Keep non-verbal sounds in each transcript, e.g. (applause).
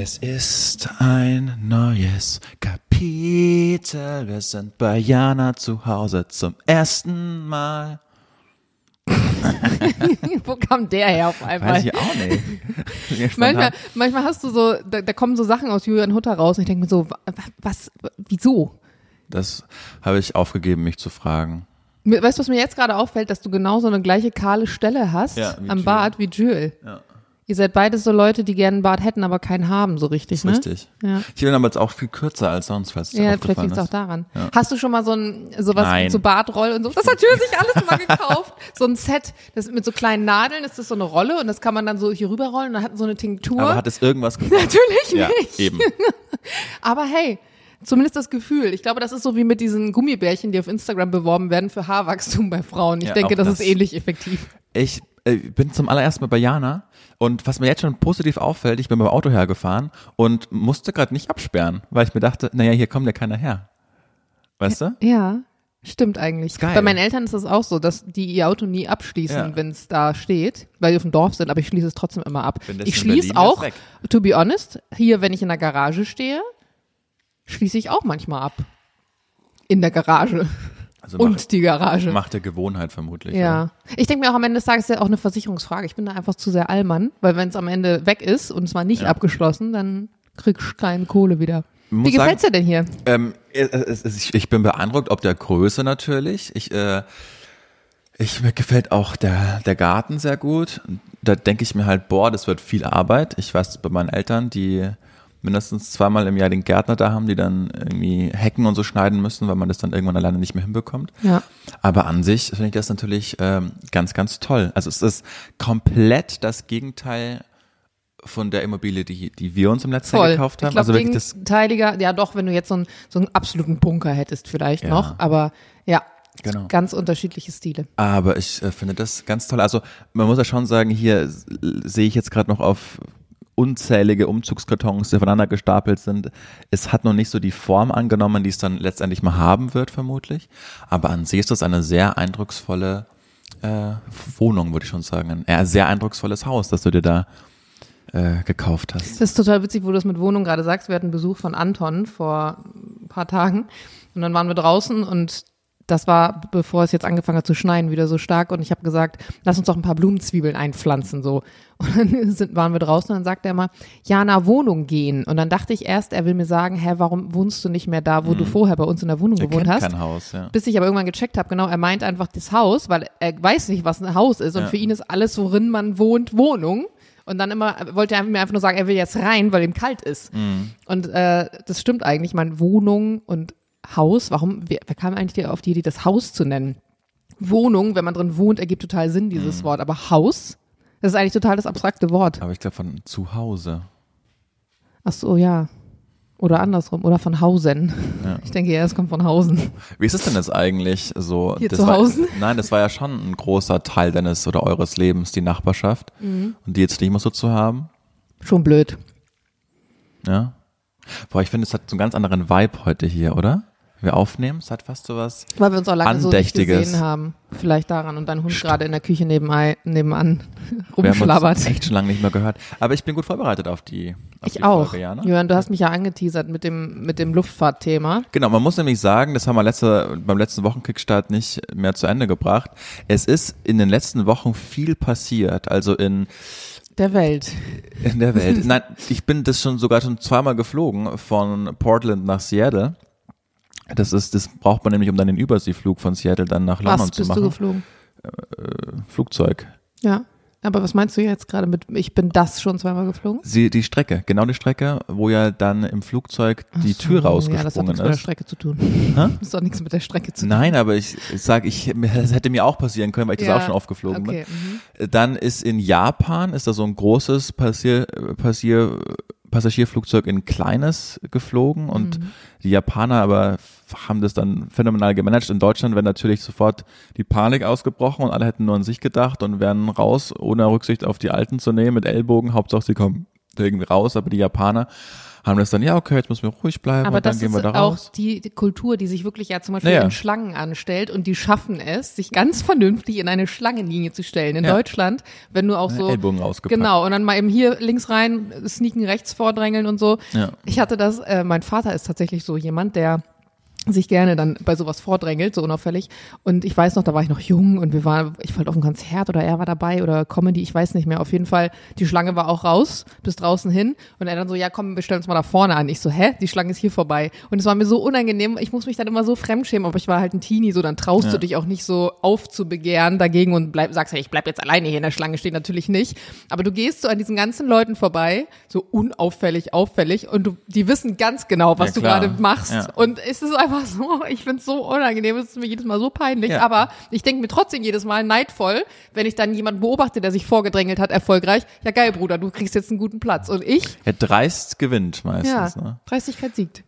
Es ist ein neues Kapitel. Wir sind bei Jana zu Hause zum ersten Mal. (laughs) Wo kam der her auf einmal? Weiß ich auch nicht. (laughs) manchmal, manchmal hast du so, da, da kommen so Sachen aus Julian Hutter raus und ich denke mir so, wa- was, wieso? Das habe ich aufgegeben, mich zu fragen. Weißt du, was mir jetzt gerade auffällt, dass du genau so eine gleiche kahle Stelle hast Ja, am. Bart wie Jules. Ja. Ihr seid beides so Leute, die gerne einen Bart hätten, aber keinen haben, so richtig, ne? Richtig. Ja. Ich bin aber jetzt auch viel kürzer als sonst, falls es Ja, vielleicht liegt es auch daran. Ja. Hast du schon mal so ein sowas Nein. so Bartroll und so? Das hat sich alles mal gekauft. (laughs) So ein Set, das mit so kleinen Nadeln, ist das so eine Rolle und das kann man dann so hier rüberrollen und dann hat so eine Tinktur. Aber hat es irgendwas gebracht? (laughs) Natürlich ja, nicht. eben. (laughs) Aber hey, zumindest das Gefühl. Ich glaube, das ist so wie mit diesen Gummibärchen, die auf Instagram beworben werden für Haarwachstum bei Frauen. Ich Ja, denke, das, das. ist ähnlich effektiv. Ich äh, bin zum allerersten Mal bei Jana und was mir jetzt schon positiv auffällt, ich bin beim Auto hergefahren und musste gerade nicht absperren, weil ich mir dachte, naja, hier kommt ja keiner her. Weißt du? Ja, stimmt eigentlich. Geil. Bei meinen Eltern ist das auch so, dass die ihr Auto nie abschließen, Ja. wenn es da steht, weil die auf dem Dorf sind, aber ich schließe es trotzdem immer ab. Ich schließe Berlin auch, to be honest, hier, wenn ich in der Garage stehe, schließe ich auch manchmal ab. In der Garage. Also Und die Garage. macht, der Gewohnheit vermutlich. oder? Ja. Ich denke mir auch am Ende des Tages ist ja auch eine Versicherungsfrage. Ich bin da einfach zu sehr Allmann, weil wenn es am Ende weg ist und es mal nicht Ja. abgeschlossen, dann kriegst du keine Kohle wieder. Wie gefällt's dir denn hier? Ähm, ich- ich bin beeindruckt, ob der Größe natürlich. Ich, äh, ich mir gefällt auch der, der Garten sehr gut. Da denke ich mir halt, boah, das wird viel Arbeit. Ich weiß bei meinen Eltern, die mindestens zweimal im Jahr den Gärtner da haben, die dann irgendwie Hecken und so schneiden müssen, weil man das dann irgendwann alleine nicht mehr hinbekommt. Ja. Aber an sich finde ich das natürlich ähm, ganz, ganz toll. Also es ist komplett das Gegenteil von der Immobilie, die, die wir uns im letzten Jahr Voll. gekauft haben. Ich glaube, also wirklich das gegenteiliger, ja doch, wenn du jetzt so einen, so einen absoluten Bunker hättest vielleicht Ja. noch, aber ja, Genau. ganz unterschiedliche Stile. Aber ich äh, finde das ganz toll. Also man muss ja schon sagen, hier sehe ich jetzt gerade noch auf unzählige Umzugskartons, die aufeinander gestapelt sind. Es hat noch nicht so die Form angenommen, die es dann letztendlich mal haben wird, vermutlich. Aber an sich ist das eine sehr eindrucksvolle äh, Wohnung, würde ich schon sagen. Ein sehr eindrucksvolles Haus, das du dir da äh, gekauft hast. Das ist total witzig, wo du das mit Wohnung gerade sagst. Wir hatten Besuch von Anton vor ein paar Tagen und dann waren wir draußen und das war, bevor es jetzt angefangen hat zu schneien, wieder so stark und ich habe gesagt, lass uns doch ein paar Blumenzwiebeln einpflanzen so. (laughs) Und dann sind, waren wir draußen und dann sagt er mal, ja, na Wohnung gehen. Und dann dachte ich erst, er will mir sagen, hä, warum wohnst du nicht mehr da, wo du vorher bei uns in der Wohnung Er gewohnt kennt hast? kein Haus, ja. Bis ich aber irgendwann gecheckt habe, genau, er meint einfach das Haus, weil er weiß nicht, was ein Haus ist und Ja. für ihn ist alles, worin man wohnt, Wohnung. Und dann immer wollte er mir einfach nur sagen, er will jetzt rein, weil ihm kalt ist. Mhm. Und äh, das stimmt eigentlich. Man Wohnung und Haus, warum, wer, wer kam eigentlich auf die Idee, das Haus zu nennen? Wohnung, wenn man drin wohnt, ergibt total Sinn, Mhm. dieses Wort. Aber Haus, das ist eigentlich total das abstrakte Wort. Aber ich glaube von zu Hause. Ach so, ja. Oder andersrum. Oder von Hausen. Ja. Ich denke, ja, es kommt von Hausen. Wie ist es denn jetzt eigentlich so? Hier das zu war, Hause? Nein, das war ja schon ein großer Teil deines oder eures Lebens, die Nachbarschaft. Mhm. Und die jetzt nicht mehr so zu haben. Schon blöd. Ja. Boah, ich finde, es hat so einen ganz anderen Vibe heute hier, oder? Wir aufnehmen, es hat fast so was. Weil wir uns auch lange so nicht gesehen haben. Vielleicht daran. Und dein Hund gerade in der Küche nebenbei, nebenan Wir haben rumschlabbert. uns echt schon lange nicht mehr gehört. Aber ich bin gut vorbereitet auf die, auf Ich die auch. Folge, Jana. Jörn, du hast mich ja angeteasert mit dem, mit dem Luftfahrtthema. Genau, man muss nämlich sagen, das haben wir letzte, beim letzten Wochenkickstart nicht mehr zu Ende gebracht. Es ist in den letzten Wochen viel passiert. Also in, Der Welt. in der Welt. (laughs) Nein, ich bin das schon sogar schon zweimal geflogen von Portland nach Seattle. Das ist, das braucht man nämlich, um dann den Überseeflug von Seattle dann nach London Was zu bist du machen. geflogen? Flugzeug. Ja. Aber was meinst du jetzt gerade mit, ich bin das schon zweimal geflogen? Sie, die Strecke, genau die Strecke, wo ja dann im Flugzeug die so, Tür Ja, das hat rausgesprungen nichts mit der ist. Strecke zu tun. Hä? (laughs) Das ist doch nichts mit der Strecke zu tun. Nein, aber ich, ich sage, (laughs) ich, das hätte mir auch passieren können, weil ich das Ja, auch schon aufgeflogen okay, bin. Dann ist in Japan, ist da so ein großes Passier, Passier, Passagierflugzeug in kleines geflogen und Mhm. die Japaner aber haben das dann phänomenal gemanagt. In Deutschland wäre natürlich sofort die Panik ausgebrochen und alle hätten nur an sich gedacht und wären raus, ohne Rücksicht auf die Alten zu nehmen, mit Ellbogen. Hauptsache sie kommen irgendwie raus, aber die Japaner haben das dann, ja, okay, jetzt müssen wir ruhig bleiben Aber und dann das gehen ist wir da auch raus. die, die Kultur, die sich wirklich ja zum Beispiel Ja, ja. in Schlangen anstellt und die schaffen es, sich ganz vernünftig in eine Schlangenlinie zu stellen. In Ja. Deutschland, wenn du auch so Ellbogen rausgepackt. genau und dann mal eben hier links rein, sneaken rechts vordrängeln und so. Ja. Ich hatte das. Äh, mein Vater ist tatsächlich so jemand, der (laughs) sich gerne dann bei sowas vordrängelt, so unauffällig. Und ich weiß noch, da war ich noch jung und wir waren, ich halt auf einem Konzert oder er war dabei oder Comedy, ich weiß nicht mehr. Auf jeden Fall, die Schlange war auch raus, bis draußen hin. Und er dann so, ja komm, wir stellen uns mal da vorne an. Ich so, hä? Die Schlange ist hier vorbei. Und es war mir so unangenehm. Ich muss mich dann immer so fremdschämen, aber ich war halt ein Teenie, so dann traust du dich auch nicht so aufzubegehren dagegen und bleib, sagst, hey, ich bleib jetzt alleine hier in der Schlange stehen, natürlich nicht. Aber du gehst so an diesen ganzen Leuten vorbei, so unauffällig, auffällig und du, die wissen ganz genau, was Ja, du gerade machst. Ja. Und es ist einfach so, ich find's so unangenehm, es ist mir jedes Mal so peinlich, Ja. aber ich denke mir trotzdem jedes Mal neidvoll, wenn ich dann jemanden beobachte, der sich vorgedrängelt hat, erfolgreich, ja geil, Bruder, du kriegst jetzt einen guten Platz. Und ich, Ja, dreist gewinnt ja, meistens. Ne? Dreistigkeit siegt.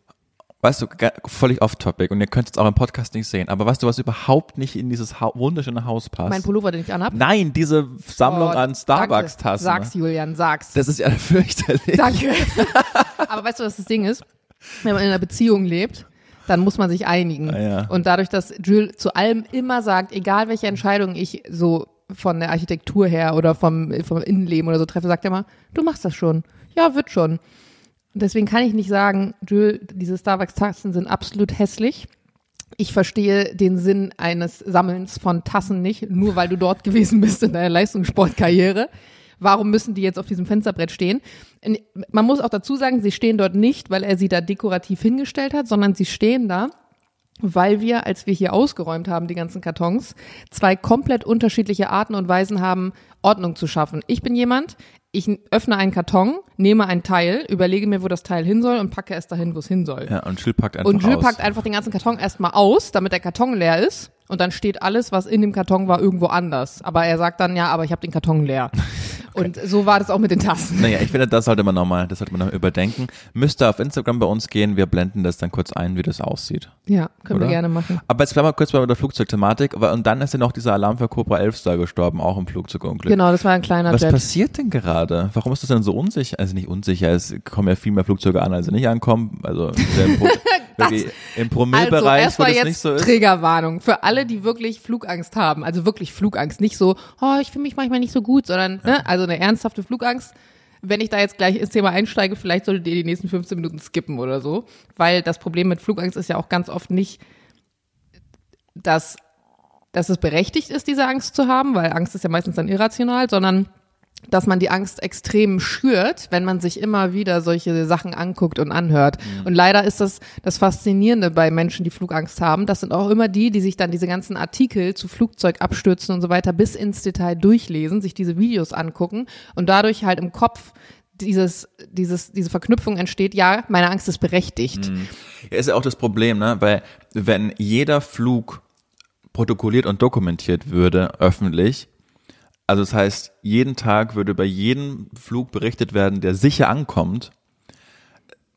Weißt du, völlig off-topic und ihr könnt es auch im Podcast nicht sehen, aber weißt du, was überhaupt nicht in dieses ha wunderschöne Haus passt? Mein Pullover, den ich anhab. Nein, diese Sammlung Oh, an Starbucks-Tassen. danke. Sag's, Julian, sag's. Das ist ja (laughs) fürchterlich. Danke. (laughs) Aber weißt du, was das Ding ist? Wenn man in einer Beziehung lebt, dann muss man sich einigen. Ah, ja. Und dadurch, dass Jules zu allem immer sagt, egal welche Entscheidung ich so von der Architektur her oder vom, vom Innenleben oder so treffe, sagt er immer, du machst das schon. Ja, wird schon. Und deswegen kann ich nicht sagen, Jules, diese Starbucks-Tassen sind absolut hässlich. Ich verstehe den Sinn eines Sammelns von Tassen nicht, nur weil du dort gewesen bist in deiner Leistungssportkarriere. Warum müssen die jetzt auf diesem Fensterbrett stehen? Man muss auch dazu sagen, sie stehen dort nicht, weil er sie da dekorativ hingestellt hat, sondern sie stehen da, weil wir, als wir hier ausgeräumt haben, die ganzen Kartons, zwei komplett unterschiedliche Arten und Weisen haben, Ordnung zu schaffen. Ich bin jemand, ich öffne einen Karton, nehme ein Teil, überlege mir, wo das Teil hin soll und packe es dahin, wo es hin soll. Ja, und Jill packt einfach Und Jules aus. packt einfach den ganzen Karton erstmal aus, damit der Karton leer ist. Und dann steht alles, was in dem Karton war, irgendwo anders. Aber er sagt dann, ja, aber ich habe den Karton leer. (laughs) Und so war das auch mit den Tassen. Naja, ich finde, das sollte man nochmal, das sollte man noch überdenken. Müsste auf Instagram bei uns gehen, wir blenden das dann kurz ein, wie das aussieht. Ja, können Oder? wir gerne machen. Aber jetzt bleiben wir kurz bei der Flugzeugthematik. Und dann ist ja noch dieser Alarm für Cobra 11 Star gestorben, auch im Flugzeugunglück. Genau, das war ein kleiner Was Jet. passiert denn gerade? Warum ist das denn so unsicher? Also nicht unsicher, es kommen ja viel mehr Flugzeuge an, als sie nicht ankommen. Also Pro (laughs) wirklich im Also, Promillbereich, erstmal das jetzt nicht so ist. Triggerwarnung für alle, die wirklich Flugangst haben. Also wirklich Flugangst. Nicht so, oh, ich fühle mich manchmal nicht so gut, sondern, ne, also eine ernsthafte Flugangst. Wenn ich da jetzt gleich ins Thema einsteige, vielleicht solltet ihr die nächsten 15 Minuten skippen oder so. Weil das Problem mit Flugangst ist ja auch ganz oft nicht, dass, dass es berechtigt ist, diese Angst zu haben, weil Angst ist ja meistens dann irrational, sondern dass man die Angst extrem schürt, wenn man sich immer wieder solche Sachen anguckt und anhört. Und leider ist das das Faszinierende bei Menschen, die Flugangst haben. Das sind auch immer die, die sich dann diese ganzen Artikel zu Flugzeugabstürzen und so weiter bis ins Detail durchlesen, sich diese Videos angucken und dadurch halt im Kopf dieses, dieses, diese Verknüpfung entsteht, ja, meine Angst ist berechtigt. Ja, ist ja auch das Problem, ne? Weil wenn jeder Flug protokolliert und dokumentiert würde, öffentlich, also das heißt, jeden Tag würde bei jedem Flug berichtet werden, der sicher ankommt.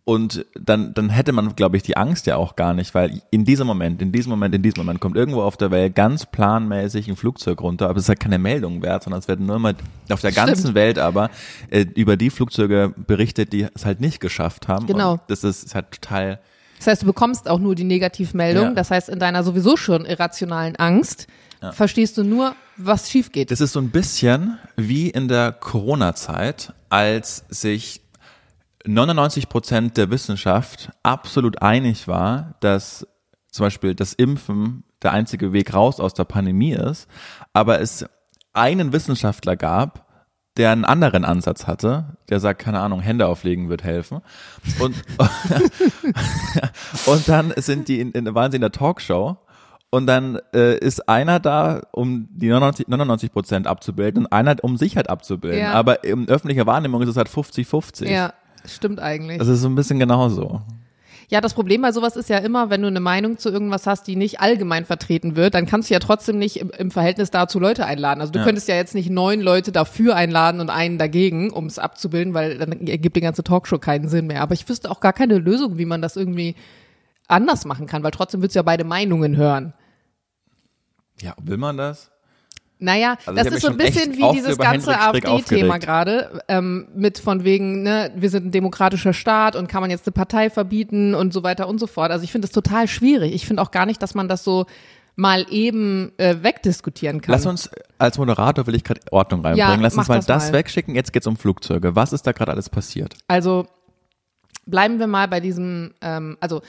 Und dann, dann hätte man, glaube ich, die Angst ja auch gar nicht, weil in diesem Moment, in diesem Moment, in diesem Moment kommt irgendwo auf der Welt ganz planmäßig ein Flugzeug runter, aber es ist halt keine Meldung wert, sondern es werden nur mal auf der ganzen Stimmt. Welt aber äh, über die Flugzeuge berichtet, die es halt nicht geschafft haben. Genau. Und das ist, ist halt total, Das heißt, du bekommst auch nur die Negativmeldung. Ja. Das heißt, in deiner sowieso schon irrationalen Angst verstehst du nur, was schief geht. Das ist so ein bisschen wie in der Corona-Zeit, als sich 99 Prozent der Wissenschaft absolut einig war, dass zum Beispiel das Impfen der einzige Weg raus aus der Pandemie ist, aber es einen Wissenschaftler gab, der einen anderen Ansatz hatte, der sagt, keine Ahnung, Hände auflegen wird helfen. Und, (laughs) und dann sind die in, in, waren sie in der Talkshow und dann äh, ist einer da, um die 99 Prozent abzubilden und einer, um sich halt abzubilden. Ja. Aber in öffentlicher Wahrnehmung ist es halt 50-50. ja, stimmt eigentlich. Das ist so ein bisschen genauso. Ja, das Problem bei sowas ist ja immer, wenn du eine Meinung zu irgendwas hast, die nicht allgemein vertreten wird, dann kannst du ja trotzdem nicht im, im Verhältnis dazu Leute einladen. Also du Ja. könntest ja jetzt nicht neun Leute dafür einladen und einen dagegen, um es abzubilden, weil dann ergibt die ganze Talkshow keinen Sinn mehr. Aber ich wüsste auch gar keine Lösung, wie man das irgendwie anders machen kann, weil trotzdem willst du ja beide Meinungen hören. Ja, will man das? Naja, Also das ist so ein bisschen wie dieses ganze AfD-Thema gerade, ähm, mit von wegen, ne, wir sind ein demokratischer Staat und kann man jetzt eine Partei verbieten und so weiter und so fort. Also ich finde das total schwierig. Ich finde auch gar nicht, dass man das so mal eben äh, wegdiskutieren kann. Lass uns als Moderator will ich gerade Ordnung reinbringen. Ja, Lass uns mal das das mal. wegschicken. Jetzt geht's um Flugzeuge. Was ist da gerade alles passiert? Also bleiben wir mal bei diesem, ähm, also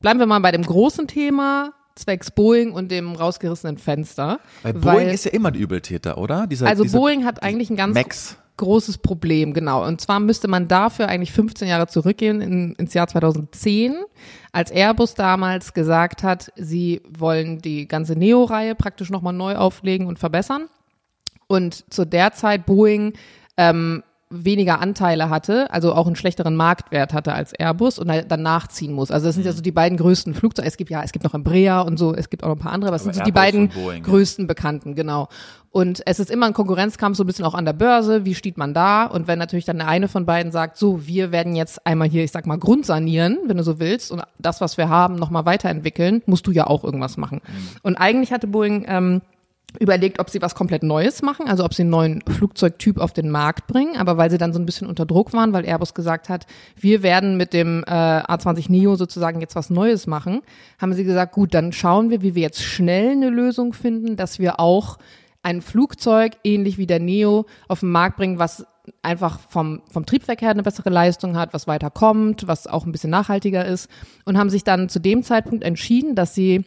bleiben wir mal bei dem großen Thema zwecks Boeing und dem rausgerissenen Fenster. Weil Boeing weil, ist ja immer die Übeltäter, oder? Dieser, also diese, Boeing hat eigentlich ein ganz Max. großes Problem, genau. Und zwar müsste man dafür eigentlich 15 Jahre zurückgehen in, ins Jahr 2010, als Airbus damals gesagt hat, sie wollen die ganze Neo-Reihe praktisch nochmal neu auflegen und verbessern. Und zu der Zeit Boeing ähm, weniger Anteile hatte, also auch einen schlechteren Marktwert hatte als Airbus und dann nachziehen muss. Also das sind ja so die beiden größten Flugzeuge. Es gibt ja, es gibt noch Embraer und so, es gibt auch noch ein paar andere, aber es Aber sind so die beiden Boeing, größten Bekannten, genau. Und es ist immer ein Konkurrenzkampf, so ein bisschen auch an der Börse. Wie steht man da? Und wenn natürlich dann der eine von beiden sagt, so, wir werden jetzt einmal hier, ich sag mal, grundsanieren, wenn du so willst, und das, was wir haben, nochmal weiterentwickeln, musst du ja auch irgendwas machen. Mhm. Und eigentlich hatte Boeing ähm, überlegt, ob sie was komplett Neues machen, also ob sie einen neuen Flugzeugtyp auf den Markt bringen, aber weil sie dann so ein bisschen unter Druck waren, weil Airbus gesagt hat, wir werden mit dem äh, A20 Neo sozusagen jetzt was Neues machen, haben sie gesagt, gut, dann schauen wir, wie wir jetzt schnell eine Lösung finden, dass wir auch ein Flugzeug, ähnlich wie der Neo, auf den Markt bringen, was einfach vom, vom Triebwerk her eine bessere Leistung hat, was weiter kommt, was auch ein bisschen nachhaltiger ist und haben sich dann zu dem Zeitpunkt entschieden, dass sie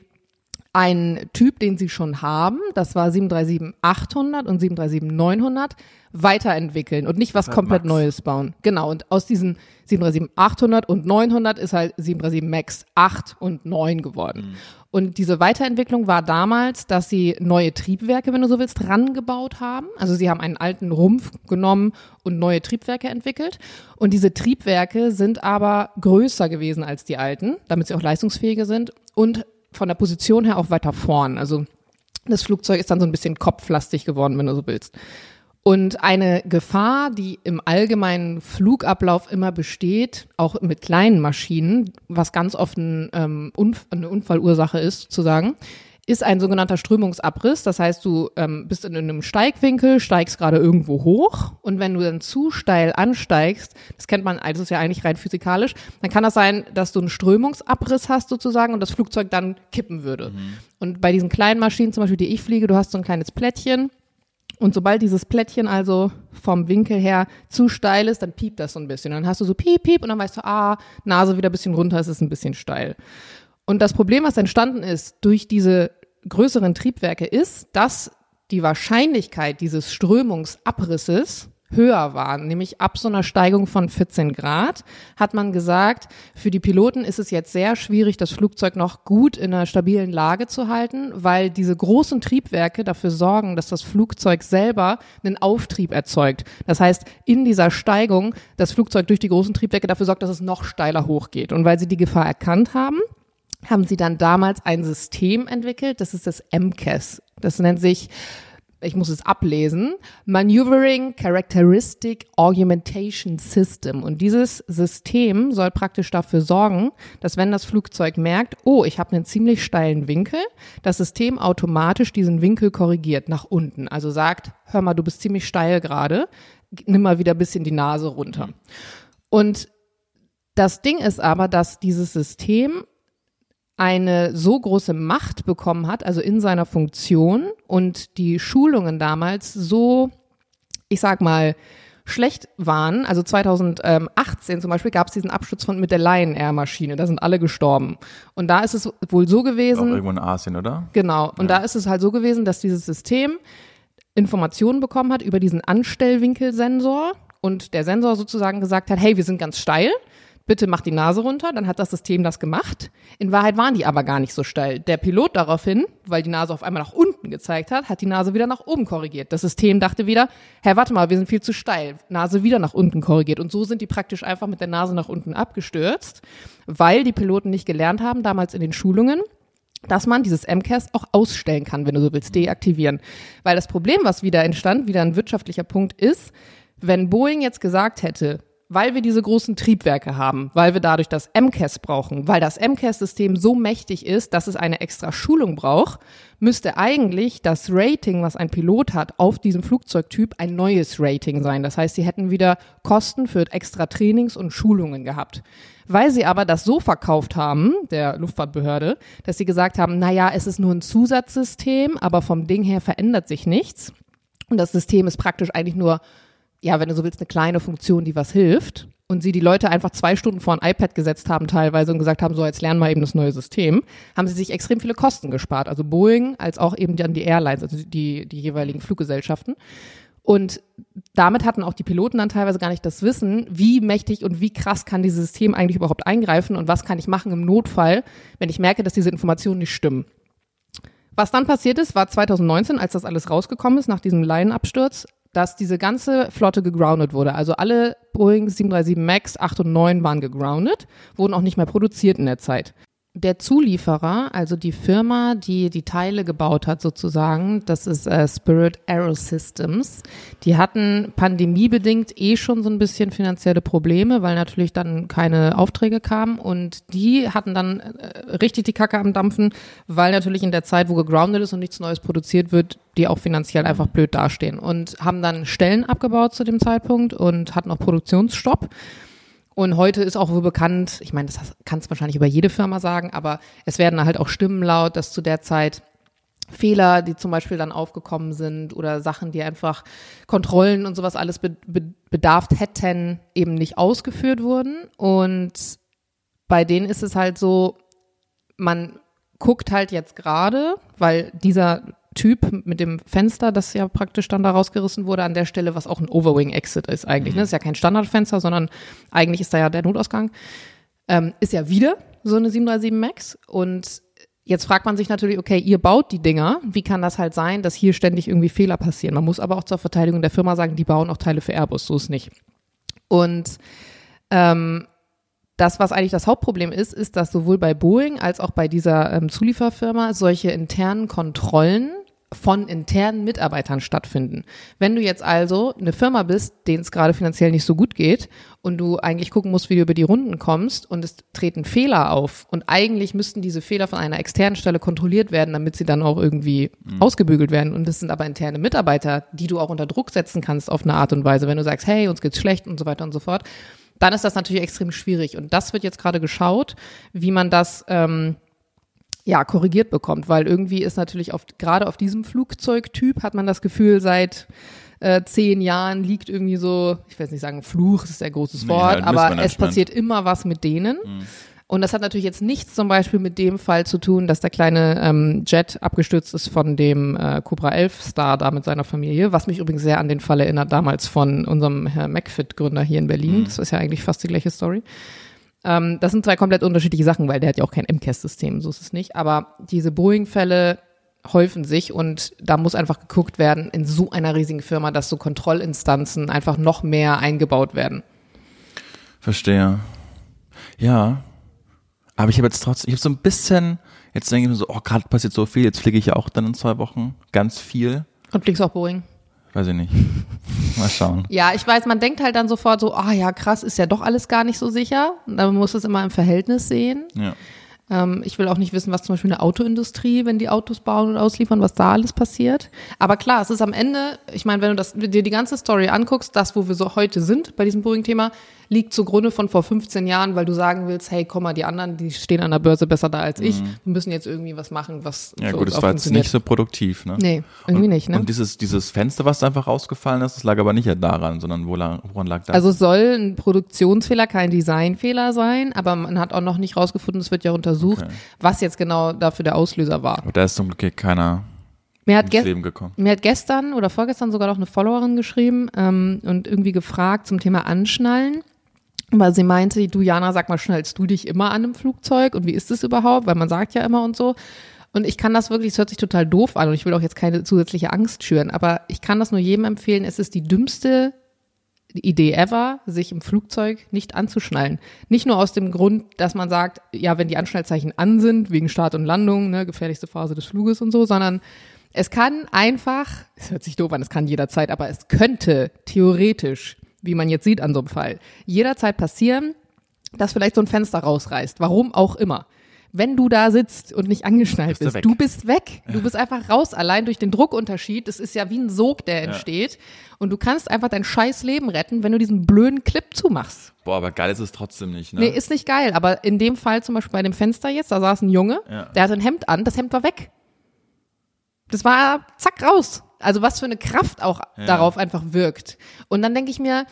einen Typ, den sie schon haben, das war 737-800 und 737-900, weiterentwickeln und nicht was halt komplett Max. Neues bauen. Genau, und aus diesen 737-800 und 900 ist halt 737 MAX 8 und 9 geworden. Und diese Weiterentwicklung war damals, dass sie neue Triebwerke, wenn du so willst, rangebaut haben. Also sie haben einen alten Rumpf genommen und neue Triebwerke entwickelt. Und diese Triebwerke sind aber größer gewesen als die alten, damit sie auch leistungsfähiger sind und von der Position her auch weiter vorn. Also das Flugzeug ist dann so ein bisschen kopflastig geworden, wenn du so willst. Und eine Gefahr, die im allgemeinen Flugablauf immer besteht, auch mit kleinen Maschinen, was ganz oft ein, ähm, Unf eine Unfallursache ist, sozusagen, ist ein sogenannter Strömungsabriss. Das heißt, du ähm, bist in einem Steigwinkel, steigst gerade irgendwo hoch und wenn du dann zu steil ansteigst, das kennt man, also ist ja eigentlich rein physikalisch, dann kann das sein, dass du einen Strömungsabriss hast sozusagen und das Flugzeug dann kippen würde. Und bei diesen kleinen Maschinen, zum Beispiel, die ich fliege, du hast so ein kleines Plättchen, und sobald dieses Plättchen also vom Winkel her zu steil ist, dann piept das so ein bisschen. Dann hast du so piep, piep und dann weißt du, ah, Nase wieder ein bisschen runter, es ist ein bisschen steil. Und das Problem, was entstanden ist durch diese größeren Triebwerke, ist, dass die Wahrscheinlichkeit dieses Strömungsabrisses höher war, nämlich ab so einer Steigung von 14 Grad, hat man gesagt, für die Piloten ist es jetzt sehr schwierig, das Flugzeug noch gut in einer stabilen Lage zu halten, weil diese großen Triebwerke dafür sorgen, dass das Flugzeug selber einen Auftrieb erzeugt. Das heißt, in dieser Steigung das Flugzeug durch die großen Triebwerke dafür sorgt, dass es noch steiler hochgeht. Und weil sie die Gefahr erkannt haben, haben sie dann damals ein System entwickelt, das ist das MCAS. Das nennt sich, ich muss es ablesen, Maneuvering Characteristic Augmentation System. Und dieses System soll praktisch dafür sorgen, dass wenn das Flugzeug merkt, oh, ich habe einen ziemlich steilen Winkel, das System automatisch diesen Winkel korrigiert nach unten. Also sagt, hör mal, du bist ziemlich steil gerade, nimm mal wieder ein bisschen die Nase runter. Und das Ding ist aber, dass dieses System eine so große Macht bekommen hat, also in seiner Funktion und die Schulungen damals so, ich sag mal, schlecht waren. Also 2018 zum Beispiel gab es diesen Absturz von mit der Lion Air Maschine, da sind alle gestorben. Und da ist es wohl so Auch gewesen, irgendwo in Asien, oder? Genau. Und da ist es halt so gewesen, dass dieses System Informationen bekommen hat über diesen Anstellwinkelsensor und der Sensor sozusagen gesagt hat, hey, wir sind ganz steil, bitte mach die Nase runter. Dann hat das System das gemacht. In Wahrheit waren die aber gar nicht so steil. Der Pilot daraufhin, weil die Nase auf einmal nach unten gezeigt hat, hat die Nase wieder nach oben korrigiert. Das System dachte wieder, Herr, warte mal, wir sind viel zu steil. Nase wieder nach unten korrigiert. Und so sind die praktisch einfach mit der Nase nach unten abgestürzt, weil die Piloten nicht gelernt haben, damals in den Schulungen, dass man dieses MCAS auch ausstellen kann, wenn du so willst, deaktivieren. Weil das Problem, was wieder entstand, wieder ein wirtschaftlicher Punkt ist, wenn Boeing jetzt gesagt hätte, weil wir diese großen Triebwerke haben, weil wir dadurch das MCAS brauchen, weil das MCAS-System so mächtig ist, dass es eine extra Schulung braucht, müsste eigentlich das Rating, was ein Pilot hat, auf diesem Flugzeugtyp ein neues Rating sein. Das heißt, sie hätten wieder Kosten für extra Trainings und Schulungen gehabt. Weil sie aber das so verkauft haben, der Luftfahrtbehörde, dass sie gesagt haben, na ja, es ist nur ein Zusatzsystem, aber vom Ding her verändert sich nichts. Und das System ist praktisch eigentlich nur ja, wenn du so willst, eine kleine Funktion, die was hilft. Und sie die Leute einfach zwei Stunden vor ein iPad gesetzt haben teilweise und gesagt haben, so jetzt lernen wir eben das neue System, haben sie sich extrem viele Kosten gespart. Also Boeing als auch eben dann die Airlines, also die, die jeweiligen Fluggesellschaften. Und damit hatten auch die Piloten dann teilweise gar nicht das Wissen, wie mächtig und wie krass kann dieses System eigentlich überhaupt eingreifen und was kann ich machen im Notfall, wenn ich merke, dass diese Informationen nicht stimmen. Was dann passiert ist, war 2019, als das alles rausgekommen ist, nach diesem Laienabsturz, dass diese ganze Flotte gegroundet wurde. Also alle Boeing 737 MAX 8 und 9 waren gegroundet, wurden auch nicht mehr produziert in der Zeit der Zulieferer, also die Firma, die die Teile gebaut hat sozusagen, das ist äh, Spirit Aerosystems, die hatten pandemiebedingt eh schon so ein bisschen finanzielle Probleme, weil natürlich dann keine Aufträge kamen. Und die hatten dann äh, richtig die Kacke am Dampfen, weil natürlich in der Zeit, wo gegroundet ist und nichts Neues produziert wird, die auch finanziell einfach blöd dastehen. Und haben dann Stellen abgebaut zu dem Zeitpunkt und hatten auch Produktionsstopp. Und heute ist auch wohl bekannt, ich meine, das kannst du wahrscheinlich über jede Firma sagen, aber es werden halt auch Stimmen laut, dass zu der Zeit Fehler, die zum Beispiel dann aufgekommen sind oder Sachen, die einfach Kontrollen und sowas alles be be bedarft hätten, eben nicht ausgeführt wurden. Und bei denen ist es halt so, man guckt halt jetzt gerade, weil dieser Typ mit dem Fenster, das ja praktisch dann da rausgerissen wurde, an der Stelle, was auch ein Overwing-Exit ist eigentlich. Ne? Mhm. Ne? Das ist ja kein Standardfenster, sondern eigentlich ist da ja der Notausgang. Ähm, ist ja wieder so eine 737 MAX und Jetzt fragt man sich natürlich, okay, ihr baut die Dinger, wie kann das halt sein, dass hier ständig irgendwie Fehler passieren? Man muss aber auch zur Verteidigung der Firma sagen, die bauen auch Teile für Airbus, so ist nicht. Und ähm, das, was eigentlich das Hauptproblem ist, ist, dass sowohl bei Boeing als auch bei dieser ähm, Zulieferfirma solche internen Kontrollen von internen Mitarbeitern stattfinden. Wenn du jetzt also eine Firma bist, denen es gerade finanziell nicht so gut geht und du eigentlich gucken musst, wie du über die Runden kommst und es treten Fehler auf und eigentlich müssten diese Fehler von einer externen Stelle kontrolliert werden, damit sie dann auch irgendwie mhm. ausgebügelt werden und es sind aber interne Mitarbeiter, die du auch unter Druck setzen kannst auf eine Art und Weise, wenn du sagst, hey, uns geht's schlecht und so weiter und so fort, dann ist das natürlich extrem schwierig und das wird jetzt gerade geschaut, wie man das ähm, ja, korrigiert bekommt, weil irgendwie ist natürlich auf, gerade auf diesem Flugzeugtyp hat man das Gefühl, seit äh, zehn Jahren liegt irgendwie so, ich will jetzt nicht sagen Fluch, das ist ein großes Wort, nee, aber es passiert immer was mit denen. Mhm. Und das hat natürlich jetzt nichts zum Beispiel mit dem Fall zu tun, dass der kleine ähm, Jet abgestürzt ist von dem äh, Cobra 11 Star da mit seiner Familie, was mich übrigens sehr an den Fall erinnert, damals von unserem Herr McFit-Gründer hier in Berlin. Mhm. Das ist ja eigentlich fast die gleiche Story. Ähm, das sind zwei komplett unterschiedliche Sachen, weil der hat ja auch kein MCAS-System, so ist es nicht. Aber diese Boeing-Fälle häufen sich und da muss einfach geguckt werden in so einer riesigen Firma, dass so Kontrollinstanzen einfach noch mehr eingebaut werden. Verstehe. Ja. Aber ich habe jetzt trotzdem, ich habe so ein bisschen, jetzt denke ich mir so, oh, gerade passiert so viel, jetzt fliege ich ja auch dann in zwei Wochen ganz viel. Und fliegst auch Boeing? Weiß ich nicht. (laughs) Mal schauen. Ja, ich weiß, man denkt halt dann sofort so, ah ja, krass, ist ja doch alles gar nicht so sicher. Man muss es immer im Verhältnis sehen. Ja. Ähm, ich will auch nicht wissen, was zum Beispiel eine Autoindustrie, wenn die Autos bauen und ausliefern, was da alles passiert. Aber klar, es ist am Ende, ich meine, wenn du das, dir die ganze Story anguckst, das, wo wir so heute sind bei diesem Boeing-Thema, liegt zugrunde von vor 15 Jahren, weil du sagen willst, hey, komm mal, die anderen, die stehen an der Börse besser da als ich. Mhm. Wir müssen jetzt irgendwie was machen, was Ja gut, es war jetzt nicht so produktiv, ne? Nee, irgendwie und, nicht, ne? Und dieses, dieses Fenster, was einfach rausgefallen ist, das lag aber nicht daran, sondern woran, woran lag das? Also es soll ein Produktionsfehler, kein Designfehler sein, aber man hat auch noch nicht rausgefunden, es wird ja untersucht, okay. was jetzt genau dafür der Auslöser war. Aber da ist zum Glück keiner mir hat, mir hat, gestern oder vorgestern sogar noch eine Followerin geschrieben ähm, und irgendwie gefragt zum Thema Anschnallen. Weil sie meinte, du Jana, sag mal, schnallst du dich immer an einem Flugzeug und wie ist es überhaupt? Weil man sagt ja immer und so. Und ich kann das wirklich, es hört sich total doof an und ich will auch jetzt keine zusätzliche Angst schüren, aber ich kann das nur jedem empfehlen. Es ist die dümmste Idee ever, sich im Flugzeug nicht anzuschnallen. Nicht nur aus dem Grund, dass man sagt, ja, wenn die Anschnallzeichen an sind, wegen Start und Landung, ne, gefährlichste Phase des Fluges und so, sondern es kann einfach, es hört sich doof an, es kann jederzeit, aber es könnte theoretisch wie man jetzt sieht an so einem Fall, jederzeit passieren, dass vielleicht so ein Fenster rausreißt. Warum auch immer. Wenn du da sitzt und nicht angeschnallt Bist du bist, weg. du bist weg. Du bist einfach raus, allein durch den Druckunterschied. Das ist ja wie ein Sog, der entsteht. Und du kannst einfach dein scheiß Leben retten, wenn du diesen blöden Clip zumachst. Boah, aber geil ist es trotzdem nicht, ne? Nee, ist nicht geil. Aber in dem Fall zum Beispiel bei dem Fenster jetzt, da saß ein Junge, Ja. der hatte ein Hemd an, das Hemd war weg. Das war zack raus. Also was für eine Kraft auch darauf einfach wirkt. Und dann denke ich mir,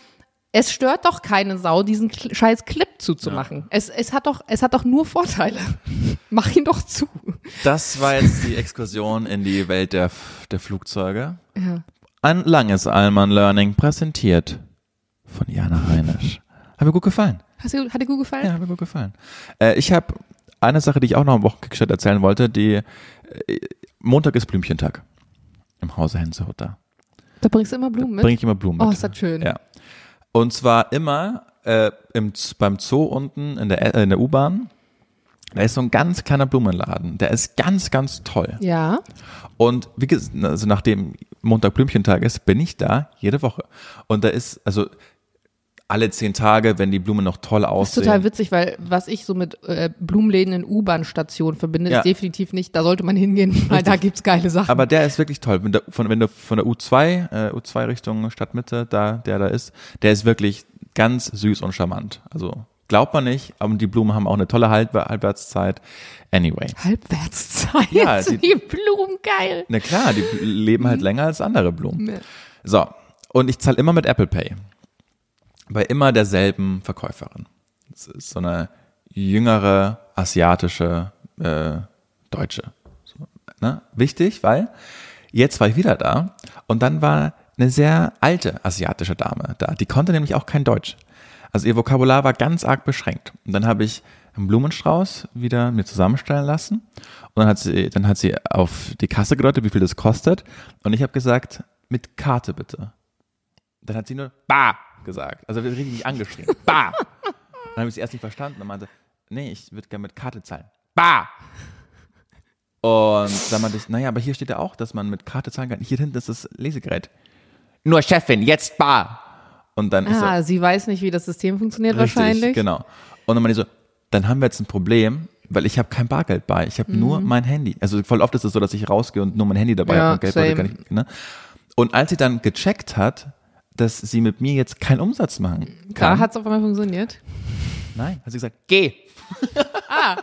es stört doch keine Sau, diesen scheiß Clip zuzumachen. Es, es, hat doch, es hat doch nur Vorteile. (laughs) Mach ihn doch zu. Das war jetzt die Exkursion in die Welt der, der Flugzeuge. Ja. Ein langes Allmann Learning präsentiert von Jana Heinisch. Hat mir gut gefallen. Hast du, hat dir gut gefallen? Ja, hat mir gut gefallen. Äh, ich habe eine Sache, die ich auch noch am Wochenkickstart erzählen wollte, die äh, Montag ist Blümchentag im Hause Hensehutter. Da bringst du immer Blumen mit? Bring ich immer Blumen mit. Oh, ist das schön. Ja. Und zwar immer äh, im, beim Zoo unten in der, äh, in der U-Bahn. Da ist so ein ganz kleiner Blumenladen. Der ist ganz, ganz toll. Ja. Und wie gesagt, also nachdem Montag Blümchentag ist, bin ich da jede Woche. Und da ist, also alle zehn Tage, wenn die Blumen noch toll Das ist aussehen. total witzig, weil was ich so mit äh, Blumenläden in U-Bahn-Stationen verbinde, Ja. ist definitiv nicht, da sollte man hingehen, weil da gibt's geile Sachen. Aber der ist wirklich toll. Wenn du von, wenn du von der U2, äh, U2 Richtung Stadtmitte, da, der da ist, der ist wirklich ganz süß und charmant. Also glaubt man nicht, aber die Blumen haben auch eine tolle Halb Halbwertszeit. Anyway. Halbwertszeit. Ja, die, die- Blumen geil. Na klar, die leben halt länger als andere Blumen. So, und ich zahle immer mit Apple Pay. Bei immer derselben Verkäuferin. Das ist so eine jüngere, asiatische äh, Deutsche. So, ne? Wichtig, weil jetzt war ich wieder da und dann war eine sehr alte asiatische Dame da. Die konnte nämlich auch kein Deutsch. Also ihr Vokabular war ganz arg beschränkt. Und dann habe ich einen Blumenstrauß wieder mir zusammenstellen lassen. Und dann hat sie, dann hat sie auf die Kasse gedeutet, wie viel das kostet. Und ich habe gesagt, mit Karte bitte. Dann hat sie nur Ba gesagt. Also wird richtig angeschrien. (laughs) Ba. Dann habe ich sie erst nicht verstanden und meinte, nee, ich würde gerne mit Karte zahlen. Ba. Und dann meinte ich, naja, aber hier steht ja auch, dass man mit Karte zahlen kann. Hier hinten ist das Lesegerät. Nur Chefin, jetzt Ba. Und dann ist so, Ah, sie weiß nicht, wie das System funktioniert Richtig, wahrscheinlich. genau. Und dann meine ich so, dann haben wir jetzt ein Problem, weil ich habe kein Bargeld bei. Ich habe nur mein Handy. Also voll oft ist es so, dass ich rausgehe und nur mein Handy dabei Mhm. Ja, habe und Geldbeutel same. nicht. Ne? Und als sie dann gecheckt hat, dass sie mit mir jetzt keinen Umsatz machen Da kann, hat's auf einmal funktioniert. nein, hat sie gesagt, geh, Ah,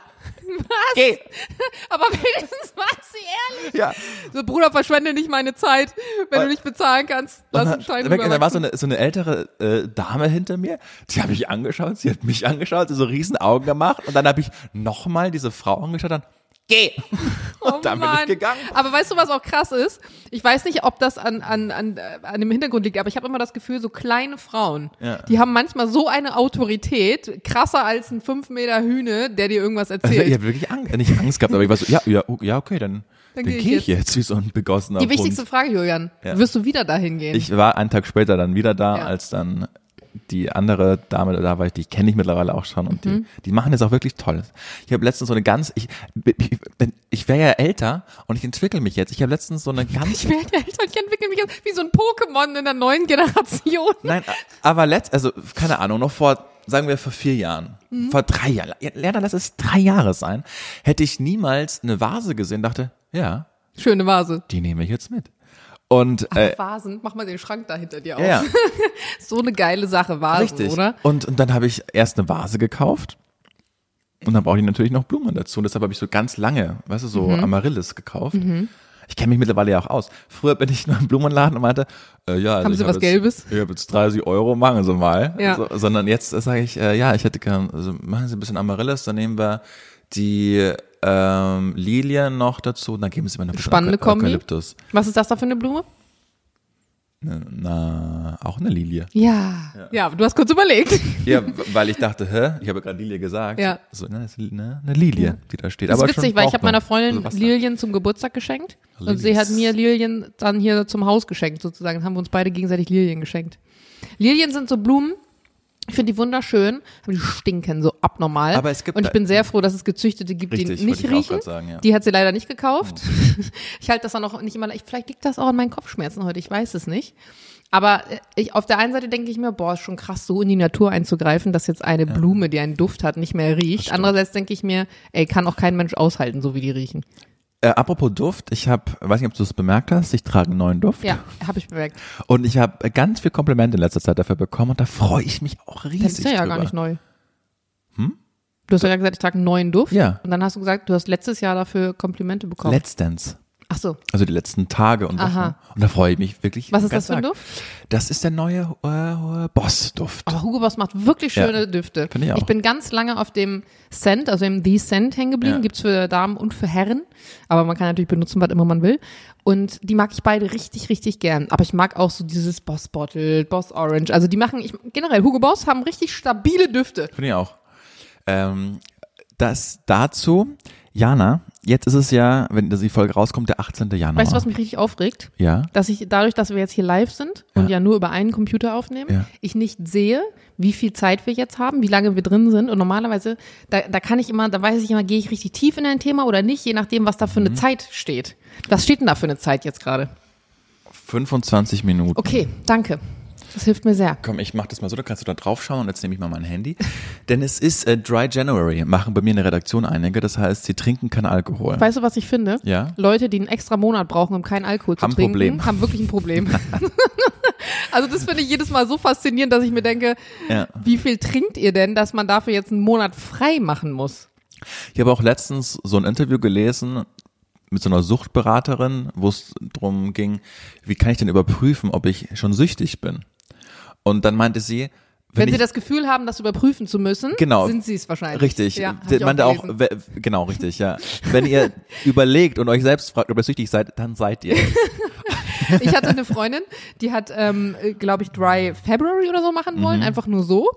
geh. aber wenigstens war sie ehrlich. Ja. So, Bruder, verschwende nicht meine Zeit. Wenn du Und- nicht bezahlen kannst, lass Und einen Schein dann, da war so eine, so eine ältere äh, Dame hinter mir, die habe ich angeschaut, sie hat mich angeschaut, sie so riesen Augen gemacht und dann habe ich nochmal diese Frau angeschaut und geh. (laughs) Und Oh dann bin ich gegangen. Aber weißt du, was auch krass ist? Ich weiß nicht, ob das an, an, an, äh, an dem Hintergrund liegt, aber ich habe immer das Gefühl, so kleine Frauen, Ja. die haben manchmal so eine Autorität, krasser als ein 5 Meter Hühne, der dir irgendwas Also, erzählt. ich habe wirklich Angst, nicht Angst gehabt, aber ich war so, ja, ja, ja okay, dann, dann, geh gehe ich ich jetzt wie so ein begossener Die wichtigste Hund. Frage, Julian. Ja. Wirst du wieder dahin gehen? Ich war einen Tag später dann wieder da, Ja. als dann die andere Dame da war, die kenne ich mittlerweile auch schon und Mhm. die, die machen das auch wirklich toll. Ich habe letztens so eine ganz, ich, ich, ich wäre ja älter und ich entwickle mich jetzt. Ich habe letztens so eine ganz, ich werde älter und ich entwickle mich jetzt wie so ein Pokémon in der neuen Generation. nein, aber letzt, also keine Ahnung, noch vor, sagen wir vor vier Jahren, Mhm. vor drei Jahren, ja, Lerner, lass es drei Jahre sein, hätte ich niemals eine Vase gesehen, dachte, ja, Schöne Vase. die nehme ich jetzt mit. Und äh, Ach, Vasen, mach mal den Schrank da hinter dir auf. ja. (laughs) So eine geile Sache, Vasen, Richtig. oder? Und, und dann habe ich erst eine Vase gekauft. Und dann brauche ich natürlich noch Blumen dazu. Und deshalb habe ich so ganz lange, weißt du, so Mhm. Amaryllis gekauft. Ich kenne mich mittlerweile ja auch aus. Früher bin ich (laughs) nur im Blumenladen und meinte, äh, ja, also Haben Sie hab was jetzt, Gelbes? Ich habe jetzt 30 Euro, machen Sie mal. Ja. So, sondern jetzt sage ich, äh, ja, ich hätte gern, also machen Sie ein bisschen Amaryllis, dann nehmen wir die ähm, Lilien noch dazu und dann geben Sie mir noch ein bisschen Spannende Euka- Kombi. Eukalyptus. Was ist das da für eine Blume? Na, auch eine Lilie. Ja. Ja, du hast kurz überlegt. Ja, weil ich dachte, hä? Ich habe gerade Lilie gesagt. Ja. So, ne, das ist ne, eine Lilie, die da steht. Das ist Aber witzig, weil ich habe meiner. Freundin Also. Lilien zum Geburtstag geschenkt und sie Lilies. hat mir Lilien dann hier zum Haus geschenkt sozusagen. Dann haben wir uns beide gegenseitig Lilien geschenkt. Lilien sind so Blumen, ich finde die wunderschön, aber die stinken so abnormal. Aber es gibt und ich bin sehr froh, dass es gezüchtete gibt, Richtig, die nicht riechen. sagen, ja. Die hat sie leider nicht gekauft. (laughs) Ich halte das dann auch nicht immer, ich- vielleicht liegt das auch an meinen Kopfschmerzen heute, ich weiß es nicht. Aber äh, ich, auf der einen Seite denke ich mir, boah, ist schon krass, so in die Natur einzugreifen, dass jetzt eine Blume, die einen Duft hat, nicht mehr riecht. Andererseits denke ich mir, ey, kann auch kein Mensch aushalten, so wie die riechen. Äh, apropos Duft, ich habe, weiß nicht, ob du es bemerkt hast, ich trage einen neuen Duft. Ja, habe ich bemerkt. Und ich habe ganz viel Komplimente in letzter Zeit dafür bekommen und da freue ich mich auch riesig Das ist ja, ja gar nicht neu. Hm? Du hast ja gesagt, ich trage einen neuen Duft. Ja. Und dann hast du gesagt, du hast letztes Jahr dafür Komplimente bekommen. Letztens. Ach so. Also die letzten Tage und Wochen. Aha. Und da freue ich mich wirklich. Was ist das für ein. Duft? Das ist der neue äh, Boss-Duft. Aber Hugo Boss macht wirklich Ja. schöne Düfte. Finde ich auch. bin ganz lange auf dem Scent, also im The Scent hängen geblieben. Ja. Gibt's für Damen und für Herren. Aber man kann natürlich benutzen, was immer man will. Und die mag ich beide richtig, richtig gern. Aber ich mag auch so dieses Boss Bottle, Boss Orange. Also die machen, ich, generell, Hugo Boss haben richtig stabile Düfte. Finde ich auch. Ähm, das dazu, Jana, jetzt ist es ja, wenn die Folge rauskommt, der 18. Januar. Weißt du, was mich richtig aufregt? Ja. Dass ich dadurch, dass wir jetzt hier live sind und Ja. ja nur über einen Computer aufnehmen, Ja. ich nicht sehe, wie viel Zeit wir jetzt haben, wie lange wir drin sind. Und normalerweise, da, da kann ich immer, da weiß ich immer, gehe ich richtig tief in ein Thema oder nicht, je nachdem, was da für Mhm. eine Zeit steht. Was steht denn da für eine Zeit jetzt gerade? 25 Minuten. Okay, danke. Das hilft mir sehr. Komm, ich mach das mal so, dann kannst du da drauf schauen und jetzt nehme ich mal mein Handy. Denn es ist äh, Dry January, machen bei mir in der Redaktion einige, das heißt, sie trinken keinen Alkohol. Weißt du, was ich finde? Ja. Leute, die einen extra Monat brauchen, um keinen Alkohol zu Haben trinken, Problem. haben wirklich ein Problem. (laughs) (laughs) also das finde ich jedes Mal so faszinierend, dass ich mir denke, Ja. wie viel trinkt ihr denn, dass man dafür jetzt einen Monat frei machen muss? Ich habe auch letztens so ein Interview gelesen mit so einer Suchtberaterin, wo es darum ging, wie kann ich denn überprüfen, ob ich schon süchtig bin? Und dann meinte sie, Wenn, wenn, Sie ich, das Gefühl haben, das überprüfen zu müssen, Genau. sind Sie es wahrscheinlich. Richtig. Ja, ich meinte auch, we- genau, richtig, ja. Wenn ihr überlegt und euch selbst fragt, ob ihr süchtig seid, dann seid ihr. es. (laughs) Ich hatte eine Freundin, die hat, ähm, glaube ich, Dry February oder so machen wollen, einfach nur so.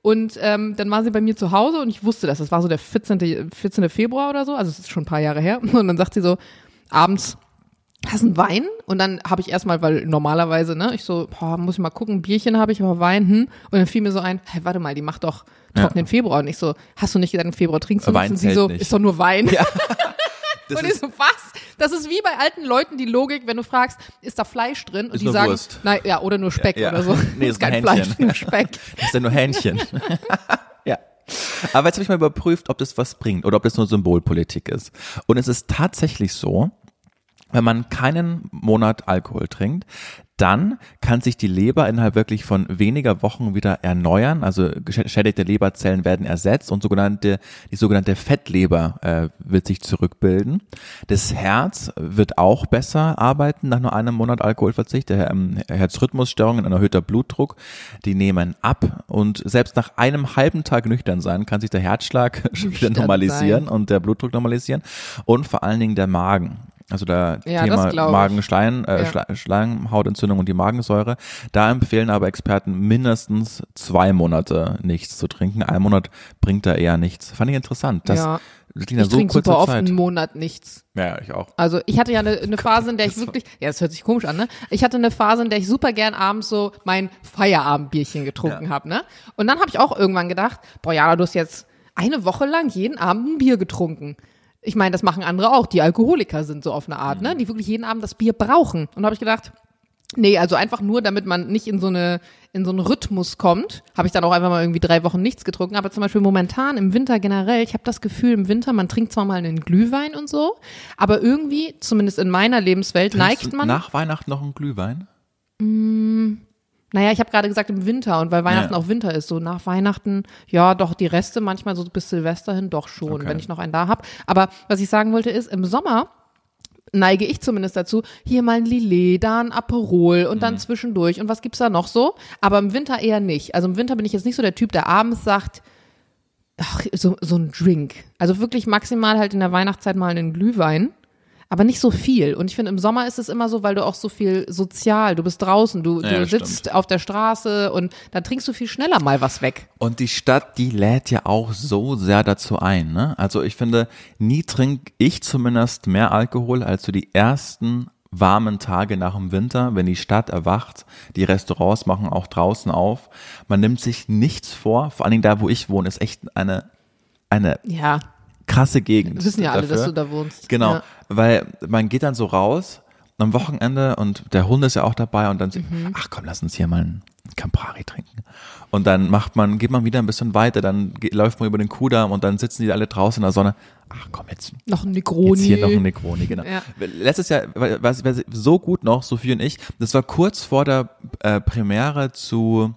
Und ähm, dann war sie bei mir zu Hause und ich wusste das. Das war so der 14. 14. Februar oder so, also es ist schon ein paar Jahre her. (laughs) Und dann sagt sie so, abends, hast du einen Wein? Und dann habe ich erstmal, weil normalerweise, ne, ich so, boah, muss ich mal gucken, ein Bierchen habe ich, aber Wein, hm. Und dann fiel mir so ein, hey, warte mal, die macht doch trockenen Februar. Und ich so, hast du nicht gesagt, im Februar trinkst du Wein nichts? Und sie so, nicht. ist doch nur Wein. (laughs) Das Und ich ist, so, was? Das ist wie bei alten Leuten die Logik, wenn du fragst, ist da Fleisch drin? Und Ist die sagen, Wurst. nein, ja, oder nur Speck Ja, ja. oder so. (laughs) Nee, (laughs) ist ist ein kein Fleisch, Hähnchen. nur Speck. das ist ja nur Hähnchen. ja. Aber jetzt habe ich mal überprüft, ob das was bringt oder ob das nur Symbolpolitik ist. Und es ist tatsächlich so, wenn man keinen Monat Alkohol trinkt, dann kann sich die Leber innerhalb wirklich von weniger Wochen wieder erneuern. Also geschädigte Leberzellen werden ersetzt und sogenannte, die sogenannte Fettleber äh, wird sich zurückbilden. Das Herz wird auch besser arbeiten nach nur einem Monat Alkoholverzicht. Der ähm, Herzrhythmusstörungen, ein erhöhter Blutdruck, die nehmen ab. Und selbst nach einem halben Tag nüchtern sein, kann sich der Herzschlag (laughs) wieder normalisieren sein. und der Blutdruck normalisieren. Und vor allen Dingen der Magen. Also der Ja, Thema. Magenschleim, äh, Ja. Schleimhautentzündung und die Magensäure. Da empfehlen aber Experten mindestens zwei Monate nichts zu trinken. Ein Monat bringt da eher nichts. Fand ich interessant. Das, Ja. das ja Ich so trinke super oft Zeit. einen Monat nichts. Ja, ich auch. Also ich hatte ja eine, eine (laughs) Phase, in der ich wirklich, ja, das hört sich komisch an, ne? Ich hatte eine Phase, in der ich super gern abends so mein Feierabendbierchen getrunken Ja. hab, ne? Und dann habe ich auch irgendwann gedacht, boah, Jana, du hast jetzt eine Woche lang jeden Abend ein Bier getrunken. Ich meine, das machen andere auch, die Alkoholiker sind so auf eine Art, ne? Die wirklich jeden Abend das Bier brauchen. Und da habe ich gedacht, nee, also einfach nur, damit man nicht in so eine in so einen Rhythmus kommt, habe ich dann auch einfach mal irgendwie drei Wochen nichts getrunken. Aber zum Beispiel momentan im Winter generell, ich habe das Gefühl, im Winter, man trinkt zwar mal einen Glühwein und so, aber irgendwie, zumindest in meiner Lebenswelt, Trinkst neigt man. nach Weihnachten noch einen Glühwein? Naja, ich habe gerade gesagt im Winter und weil Weihnachten Ja. auch Winter ist, so nach Weihnachten, ja, doch die Reste manchmal so bis Silvester hin doch schon, Okay. wenn ich noch einen da hab. Aber was ich sagen wollte ist, im Sommer neige ich zumindest dazu, hier mal ein Lillet, da ein Aperol und Mhm. dann zwischendurch und was gibt's da noch so? Aber im Winter eher nicht. Also im Winter bin ich jetzt nicht so der Typ, der abends sagt, ach, so, so ein Drink. Also wirklich maximal halt in der Weihnachtszeit mal einen Glühwein. Aber nicht so viel. Und ich finde, im Sommer ist es immer so, weil du auch so viel sozial, du bist draußen, du, Ja, du sitzt stimmt. auf der Straße und da trinkst du viel schneller mal was weg. Und die Stadt, die lädt ja auch so sehr dazu ein. Ne? Also ich finde, nie trinke ich zumindest mehr Alkohol als so die ersten warmen Tage nach dem Winter, wenn die Stadt erwacht. Die Restaurants machen auch draußen auf. Man nimmt sich nichts vor. Vor allen Dingen da, wo ich wohne, ist echt eine, eine Ja, krasse Gegend. wissen ja alle, dafür. dass du da wohnst. Genau, Ja. weil man geht dann so raus am Wochenende und der Hund ist ja auch dabei und dann, Mhm. ach komm, lass uns hier mal ein Campari trinken. Und dann macht man, geht man wieder ein bisschen weiter, dann geht, läuft man über den Kudamm und dann sitzen die alle draußen in der Sonne. Ach komm, jetzt, Noch ein Negroni. jetzt hier noch ein Negroni, genau. Ja. Letztes Jahr, was, was so gut noch, Sophie und ich, das war kurz vor der äh, Premiere zu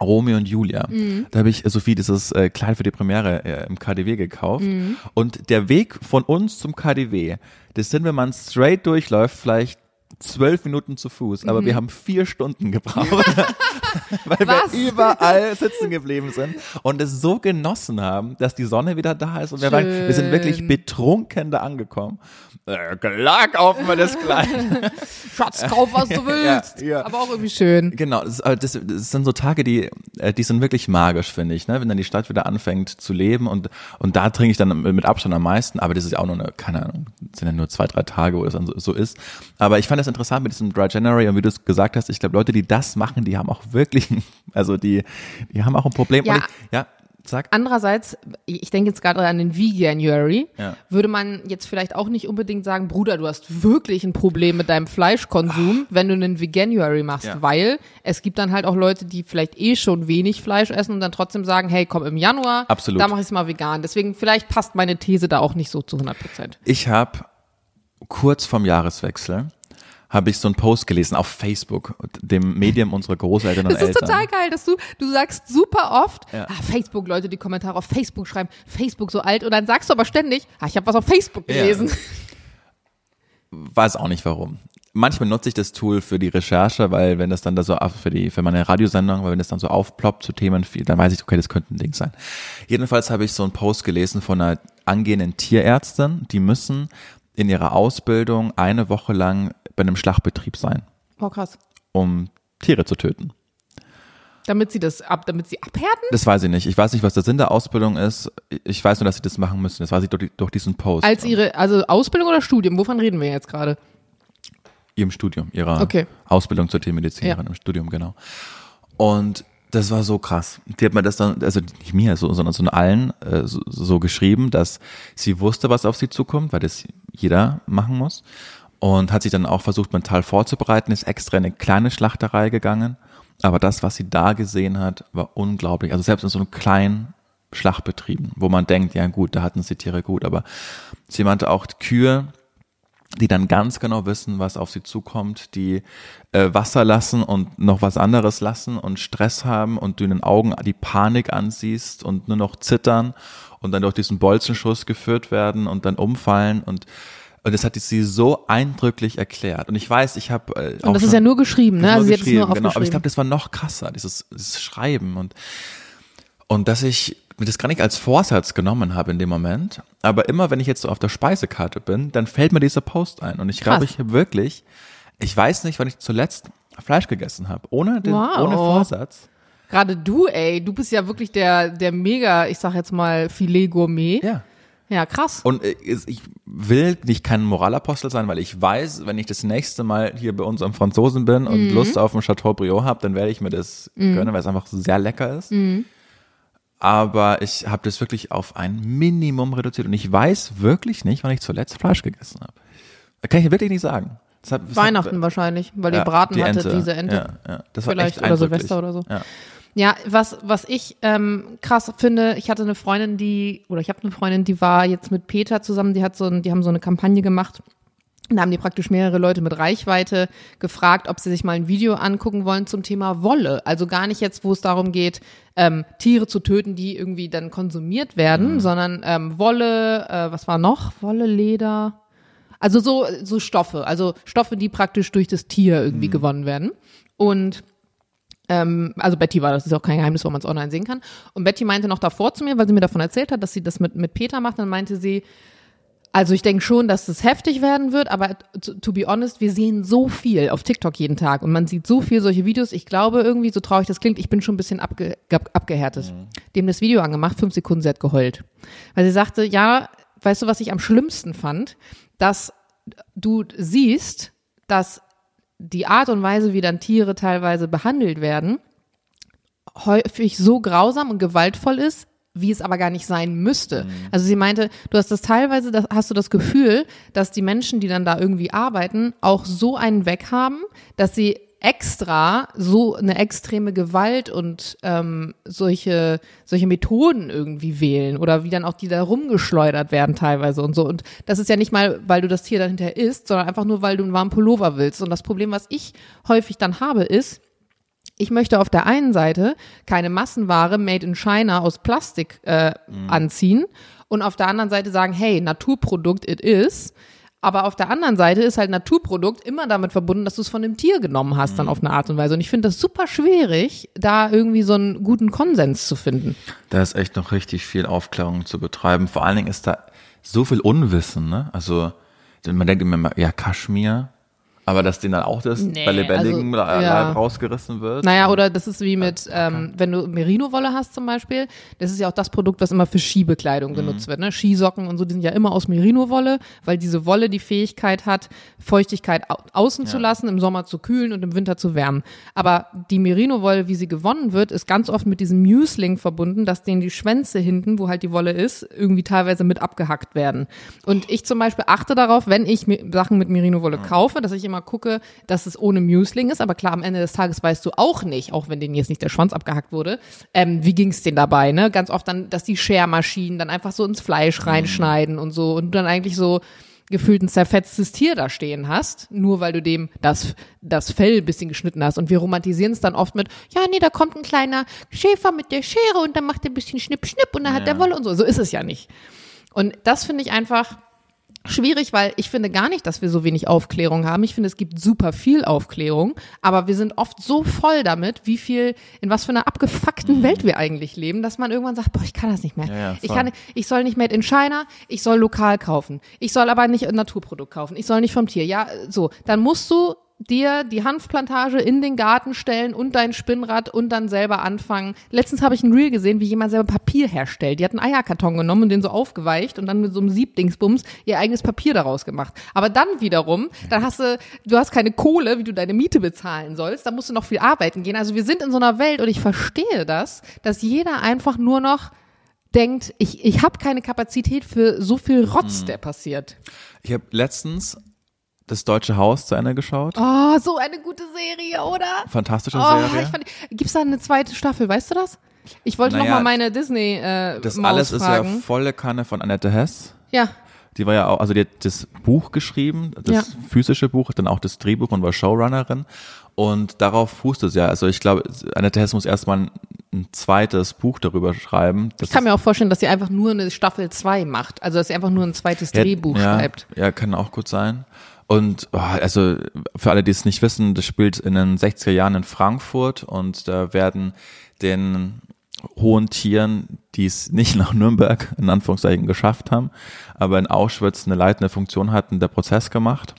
Romeo und Julia. Mhm. Da habe ich Sophie dieses äh, Kleid für die Premiere äh, im KDW gekauft. Mhm. Und der Weg von uns zum KDW, das sind, wenn man straight durchläuft, vielleicht zwölf Minuten zu Fuß, aber wir haben vier Stunden gebraucht, (laughs) weil Mhm. Was? wir überall sitzen geblieben sind und es so genossen haben, dass die Sonne wieder da ist und wir, waren, wir sind wirklich betrunken da angekommen. Äh, kaufen wir das Kleid. (laughs) Schatz, kauf, was du (laughs) willst. Ja, ja. Aber auch irgendwie schön. Genau, das, das, das sind so Tage, die, äh, die sind wirklich magisch, finde ich, ne? wenn dann die Stadt wieder anfängt zu leben und, und da trinke ich dann mit Abstand am meisten, aber das ist ja auch nur eine, keine Ahnung, sind ja nur zwei, drei Tage, wo das dann so, so ist. Aber ich fand das interessant mit diesem Dry January und wie du es gesagt hast, ich glaube, Leute, die das machen, die haben auch wirklich, (laughs) also die, die haben auch ein Problem. Ja. Ich, ja, sag. Andererseits, ich denke jetzt gerade an den Veganuary, Ja. würde man jetzt vielleicht auch nicht unbedingt sagen, Bruder, du hast wirklich ein Problem mit deinem Fleischkonsum, wenn du einen Veganuary machst, Ja. weil es gibt dann halt auch Leute, die vielleicht eh schon wenig Fleisch essen und dann trotzdem sagen, hey, komm im Januar, Absolut. da mache ich es mal vegan. Deswegen vielleicht passt meine These da auch nicht so zu 100 Prozent. Ich habe kurz vorm Jahreswechsel habe ich so einen Post gelesen auf Facebook, dem Medium unserer Großeltern und Das ist Eltern. total geil, dass du, du sagst super oft, Ja. ah, Facebook, Leute, die Kommentare auf Facebook schreiben, Facebook so alt und dann sagst du aber ständig, ah, ich habe was auf Facebook Ja. gelesen. (laughs) weiß auch nicht warum. Manchmal nutze ich das Tool für die Recherche, weil wenn das dann da so für die für meine Radiosendung, weil wenn das dann so aufploppt zu Themen dann weiß ich, okay, das könnte ein Ding sein. Jedenfalls habe ich so einen Post gelesen von einer angehenden Tierärztin, die müssen in ihrer Ausbildung eine Woche lang bei einem Schlachtbetrieb sein, Oh, krass. um Tiere zu töten. Damit sie das ab, damit sie abhärten? Das weiß ich nicht. Ich weiß nicht, was der Sinn der Ausbildung ist. Ich weiß nur, dass sie das machen müssen. Das weiß ich durch, durch diesen Post. Als ihre, also Ausbildung oder Studium? Wovon reden wir jetzt gerade? ihrem Studium, ihrer Okay. Ausbildung zur Tiermedizinerin Ja. im Studium, genau. Und das war so krass. Die hat mir das dann, also nicht mir, so, sondern so allen äh, so, so geschrieben, dass sie wusste, was auf sie zukommt, weil das jeder machen muss. Und hat sich dann auch versucht, mental vorzubereiten, ist extra in eine kleine Schlachterei gegangen. Aber das, was sie da gesehen hat, war unglaublich. Also selbst in so einem kleinen Schlachtbetrieben, wo man denkt, ja gut, da hatten sie Tiere gut, aber sie meinte auch Kühe, die dann ganz genau wissen, was auf sie zukommt, die äh, Wasser lassen und noch was anderes lassen und Stress haben und du in den Augen die Panik ansiehst und nur noch zittern und dann durch diesen Bolzenschuss geführt werden und dann umfallen und und das hat sie so eindrücklich erklärt. Und ich weiß, ich habe äh, Und das ist ja nur geschrieben, ne? das Also sie hat es nur geschrieben, aufgeschrieben. genau. Aber ich glaube, das war noch krasser, dieses, dieses Schreiben und und dass ich mir das gar nicht als Vorsatz genommen habe in dem Moment, aber immer wenn ich jetzt so auf der Speisekarte bin, dann fällt mir dieser Post ein und ich glaube, ich habe wirklich, ich weiß nicht, wann ich zuletzt Fleisch gegessen habe, ohne den, Wow. ohne Vorsatz. Gerade du, ey, du bist ja wirklich der, der mega, ich sag jetzt mal, Filet-Gourmet. Ja. Ja, krass. Und äh, ich will nicht kein Moralapostel sein, weil ich weiß, wenn ich das nächste Mal hier bei uns am Franzosen bin und Mhm. Lust auf ein Chateaubriand habe, dann werde ich mir das gönnen, weil es einfach sehr lecker ist. Mhm. Aber ich habe das wirklich auf ein Minimum reduziert und ich weiß wirklich nicht, wann ich zuletzt Fleisch gegessen habe. Kann ich wirklich nicht sagen. Das hat, das Weihnachten hat, wahrscheinlich, weil ja, ihr Braten die hattet, Ente. diese Ente. Ja, ja. Das war Vielleicht echt oder. Silvester oder so. Ja. Ja, was, was ich ähm, krass finde, ich hatte eine Freundin, die, oder ich habe eine Freundin, die war jetzt mit Peter zusammen, die hat so ein, die haben so eine Kampagne gemacht. Und da haben die praktisch mehrere Leute mit Reichweite gefragt, ob sie sich mal ein Video angucken wollen zum Thema Wolle. Also gar nicht jetzt, wo es darum geht, ähm, Tiere zu töten, die irgendwie dann konsumiert werden, sondern ähm, Wolle, äh, was war noch? Wolle, Leder. Also so, so Stoffe, also Stoffe, die praktisch durch das Tier irgendwie gewonnen werden. Und ähm, also Betty war, das ist auch kein Geheimnis, wo man es online sehen kann. Und Betty meinte noch davor zu mir, weil sie mir davon erzählt hat, dass sie das mit, mit Peter macht, dann meinte sie, also ich denke schon, dass es heftig werden wird, aber to, be honest, wir sehen so viel auf TikTok jeden Tag und man sieht so viel solche Videos. Ich glaube irgendwie, so traurig das klingt, ich bin schon ein bisschen abge, ab, abgehärtet. Dem das Video angemacht, fünf Sekunden, sie hat geheult. Weil sie sagte, ja, weißt du, was ich am schlimmsten fand? Dass du siehst, dass die Art und Weise, wie dann Tiere teilweise behandelt werden, häufig so grausam und gewaltvoll ist, wie es aber gar nicht sein müsste. Also sie meinte, du hast das teilweise, das, hast du das Gefühl, dass die Menschen, die dann da irgendwie arbeiten, auch so einen Weg haben, dass sie extra so eine extreme Gewalt und ähm, solche solche Methoden irgendwie wählen oder wie dann auch die da rumgeschleudert werden teilweise und so. Und das ist ja nicht mal weil du das Tier dahinter isst sondern einfach nur weil du einen warmen Pullover willst. Und das Problem was ich häufig dann habe ist ich möchte auf der einen Seite keine Massenware made in China aus Plastik äh, anziehen und auf der anderen Seite sagen, hey, Naturprodukt it is. Aber auf der anderen Seite ist halt Naturprodukt immer damit verbunden, dass du es von dem Tier genommen hast, dann auf eine Art und Weise. Und ich finde das super schwierig, da irgendwie so einen guten Konsens zu finden. Da ist echt noch richtig viel Aufklärung zu betreiben. Vor allen Dingen ist da so viel Unwissen, ne? Also, man denkt immer, ja, Kaschmir, aber dass denen dann auch das Nee, bei lebendigem also, Leib ja. rausgerissen wird. Naja, oder das ist wie mit, ähm, wenn du Merino-Wolle hast zum Beispiel, das ist ja auch das Produkt, was immer für Skibekleidung genutzt wird. Ne? Skisocken und so, die sind ja immer aus Merino-Wolle, weil diese Wolle die Fähigkeit hat, Feuchtigkeit au außen zu lassen, im Sommer zu kühlen und im Winter zu wärmen. Aber die Merino-Wolle, wie sie gewonnen wird, ist ganz oft mit diesem Musling verbunden, dass denen die Schwänze hinten, wo halt die Wolle ist, irgendwie teilweise mit abgehackt werden. Und ich zum Beispiel achte darauf, wenn ich Sachen mit Merino-Wolle kaufe, dass ich immer gucke, dass es ohne Musling ist. Aber klar, am Ende des Tages weißt du auch nicht, auch wenn denen jetzt nicht der Schwanz abgehackt wurde, ähm, wie ging es denen dabei. Ne? Ganz oft dann, dass die Schermaschinen dann einfach so ins Fleisch reinschneiden und so und du dann eigentlich so gefühlt ein zerfetztes Tier da stehen hast, nur weil du dem das, das Fell ein bisschen geschnitten hast. Und wir romantisieren es dann oft mit, ja, nee, da kommt ein kleiner Schäfer mit der Schere und dann macht er ein bisschen Schnipp, Schnipp und dann hat der Wolle und so. So ist es ja nicht. Und das finde ich einfach schwierig, weil ich finde gar nicht, dass wir so wenig Aufklärung haben. Ich finde, es gibt super viel Aufklärung, aber wir sind oft so voll damit, wie viel, in was für einer abgefuckten Welt wir eigentlich leben, dass man irgendwann sagt, boah, ich kann das nicht mehr. Ja, ja, ich kann, ich soll nicht made in China, ich soll lokal kaufen. Ich soll aber nicht ein Naturprodukt kaufen. Ich soll nicht vom Tier. Ja, so. Dann musst du dir die Hanfplantage in den Garten stellen und dein Spinnrad und dann selber anfangen. Letztens habe ich ein Reel gesehen, wie jemand selber Papier herstellt. Die hat einen Eierkarton genommen und den so aufgeweicht und dann mit so einem Siebdingsbums ihr eigenes Papier daraus gemacht. Aber dann wiederum, dann hast du, du hast keine Kohle, wie du deine Miete bezahlen sollst, da musst du noch viel arbeiten gehen. Also wir sind in so einer Welt und ich verstehe das, dass jeder einfach nur noch denkt, ich, ich habe keine Kapazität für so viel Rotz, der passiert. Ich habe letztens das Deutsche Haus zu Ende geschaut. Oh, so eine gute Serie, oder? Fantastische Oh, Serie. fand, gibt's da eine zweite Staffel, weißt du das? Ich wollte noch Naja, mal meine Disney äh, das Maus alles ist ja fragen. volle Kanne von Annette Hess. Ja, Die war ja auch, also die hat das Buch geschrieben, das Ja. physische Buch, dann auch das Drehbuch und war Showrunnerin. Und darauf fußt es ja. Also ich glaube, Annette Hess muss erstmal ein, ein zweites Buch darüber schreiben. Das ich kann mir auch vorstellen, dass sie einfach nur eine Staffel 2 macht. Also, dass sie einfach nur ein zweites Ja, Drehbuch ja, schreibt. Ja, kann auch gut sein. Und oh, also für alle, die es nicht wissen, das spielt in den 60er Jahren in Frankfurt und da werden den hohen Tieren, die es nicht nach Nürnberg in Anführungszeichen geschafft haben, aber in Auschwitz eine leitende Funktion hatten, der Prozess gemacht.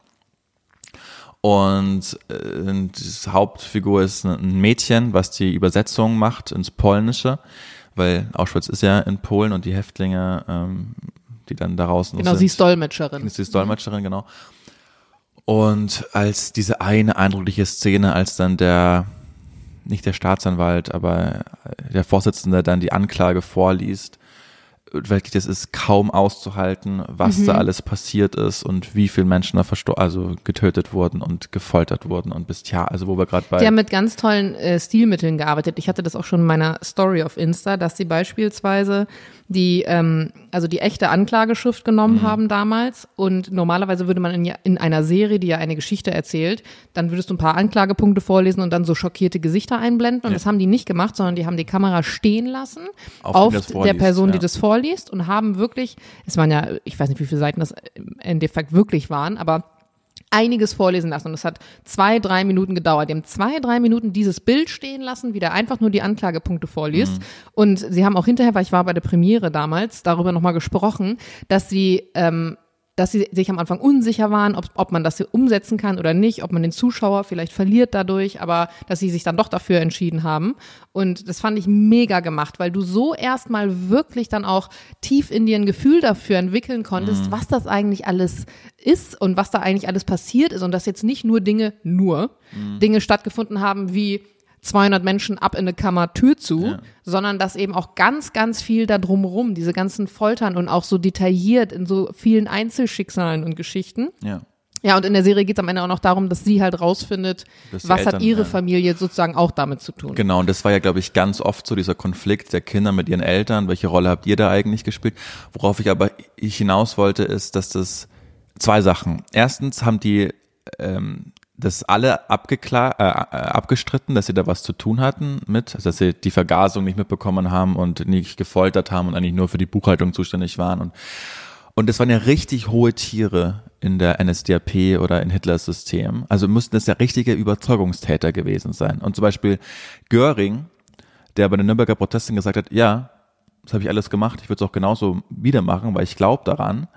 Und äh, die Hauptfigur ist ein Mädchen, was die Übersetzung macht ins Polnische, weil Auschwitz ist ja in Polen und die Häftlinge, ähm, die dann daraus noch Genau, sind, sie ist Dolmetscherin. ist die Dolmetscherin, genau. Und als diese eine eindrückliche Szene, als dann der, nicht der Staatsanwalt, aber der Vorsitzende dann die Anklage vorliest, wirklich, das ist kaum auszuhalten, was da alles passiert ist und wie viele Menschen da verstor also getötet wurden und gefoltert wurden und bestial, also wo wir gerade bei Die haben mit ganz tollen äh, Stilmitteln gearbeitet. Ich hatte das auch schon in meiner Story auf Insta, dass sie beispielsweise die, ähm, also die echte Anklageschrift genommen haben damals. Und normalerweise würde man in, ja- in einer Serie, die ja eine Geschichte erzählt, dann würdest du ein paar Anklagepunkte vorlesen und dann so schockierte Gesichter einblenden. Und Ja. das haben die nicht gemacht, sondern die haben die Kamera stehen lassen Auf auf, die der Person, die ja. das vorliest und haben wirklich, es waren ja, ich weiß nicht, wie viele Seiten das im Endeffekt wirklich waren, aber einiges vorlesen lassen und es hat zwei, drei Minuten gedauert. Die haben zwei, drei Minuten dieses Bild stehen lassen, wie der einfach nur die Anklagepunkte vorliest. Mhm. Und sie haben auch hinterher, weil ich war bei der Premiere damals, darüber nochmal gesprochen, dass sie ähm, dass sie sich am Anfang unsicher waren, ob, ob man das umsetzen kann oder nicht, ob man den Zuschauer vielleicht verliert dadurch, aber dass sie sich dann doch dafür entschieden haben. Und das fand ich mega gemacht, weil du so erstmal wirklich dann auch tief in dir ein Gefühl dafür entwickeln konntest, was das eigentlich alles ist und was da eigentlich alles passiert ist und dass jetzt nicht nur Dinge, nur Dinge stattgefunden haben wie 200 Menschen ab in eine Kammer, Tür zu, ja. sondern dass eben auch ganz, ganz viel da drumherum, diese ganzen Foltern und auch so detailliert in so vielen Einzelschicksalen und Geschichten. Ja. Ja, und in der Serie geht es am Ende auch noch darum, dass sie halt rausfindet, was Eltern, hat ihre ja. Familie sozusagen auch damit zu tun. Genau, und das war ja, glaube ich, ganz oft so dieser Konflikt der Kinder mit ihren Eltern. Welche Rolle habt ihr da eigentlich gespielt? Worauf ich aber ich hinaus wollte, ist, dass das zwei Sachen. Erstens haben die ähm, das alle abgeklar, äh, äh, abgestritten, dass sie da was zu tun hatten mit, also dass sie die Vergasung nicht mitbekommen haben und nicht gefoltert haben und eigentlich nur für die Buchhaltung zuständig waren und und das waren ja richtig hohe Tiere in der NSDAP oder in Hitlers System. Also müssten das ja richtige Überzeugungstäter gewesen sein. Und zum Beispiel Göring, der bei den Nürnberger Protesten gesagt hat, ja, das habe ich alles gemacht, ich würde es auch genauso wieder machen, weil ich glaube daran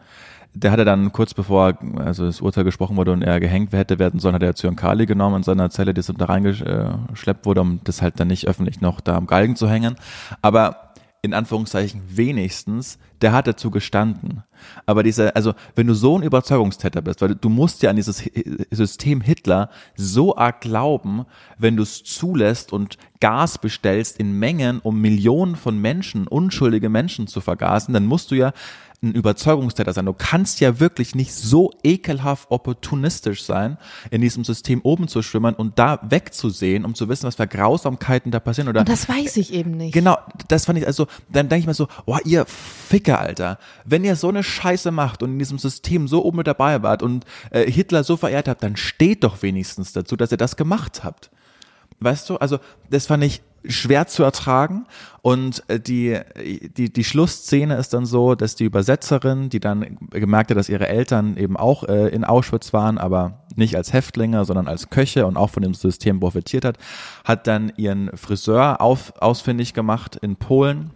der hatte dann kurz bevor also das Urteil gesprochen wurde und er gehängt hätte werden sollen, hat er Zyankali genommen in seiner Zelle, die da reingeschleppt wurde, um das halt dann nicht öffentlich noch da am Galgen zu hängen. Aber in Anführungszeichen wenigstens, der hat dazu gestanden. Aber dieser, also wenn du so ein Überzeugungstäter bist, weil du musst ja an dieses System Hitler so arg glauben, wenn du es zulässt und Gas bestellst in Mengen, um Millionen von Menschen, unschuldige Menschen zu vergasen, dann musst du ja ein Überzeugungstäter sein. Du kannst ja wirklich nicht so ekelhaft opportunistisch sein, in diesem System oben zu schwimmern und da wegzusehen, um zu wissen, was für Grausamkeiten da passieren. Oder und das weiß ich eben nicht. Genau, das fand ich, also, dann denke ich mir so, oh, ihr Ficker, Alter, wenn ihr so eine Scheiße macht und in diesem System so oben mit dabei wart und äh, Hitler so verehrt habt, dann steht doch wenigstens dazu, dass ihr das gemacht habt. Weißt du, also das fand ich schwer zu ertragen. Und äh, die, die, die Schlussszene ist dann so, dass die Übersetzerin, die dann gemerkt hat, dass ihre Eltern eben auch äh, in Auschwitz waren, aber nicht als Häftlinge, sondern als Köche und auch von dem System profitiert hat, hat dann ihren Friseur auf, ausfindig gemacht in Polen,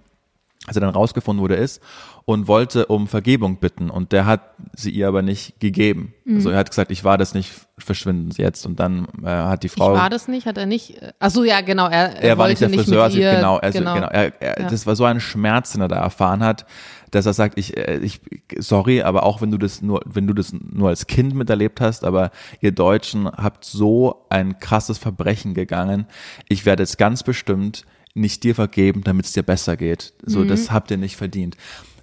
als er dann rausgefunden wurde, ist und wollte um Vergebung bitten und der hat sie ihr aber nicht gegeben. Mhm. Also er hat gesagt, ich war das nicht, verschwinden Sie jetzt und dann äh, hat die Frau. Ich war das nicht, hat er nicht. Ach so, ja, genau. Er, er, er war nicht der Friseur, nicht ihr, genau, also, genau. genau er, er, ja. das war so ein Schmerz, den er da erfahren hat, dass er sagt, ich, äh, ich, sorry, aber auch wenn du das nur, wenn du das nur als Kind miterlebt hast, aber ihr Deutschen habt so ein krasses Verbrechen gegangen. Ich werde jetzt ganz bestimmt nicht dir vergeben, damit es dir besser geht. So, mhm. das habt ihr nicht verdient.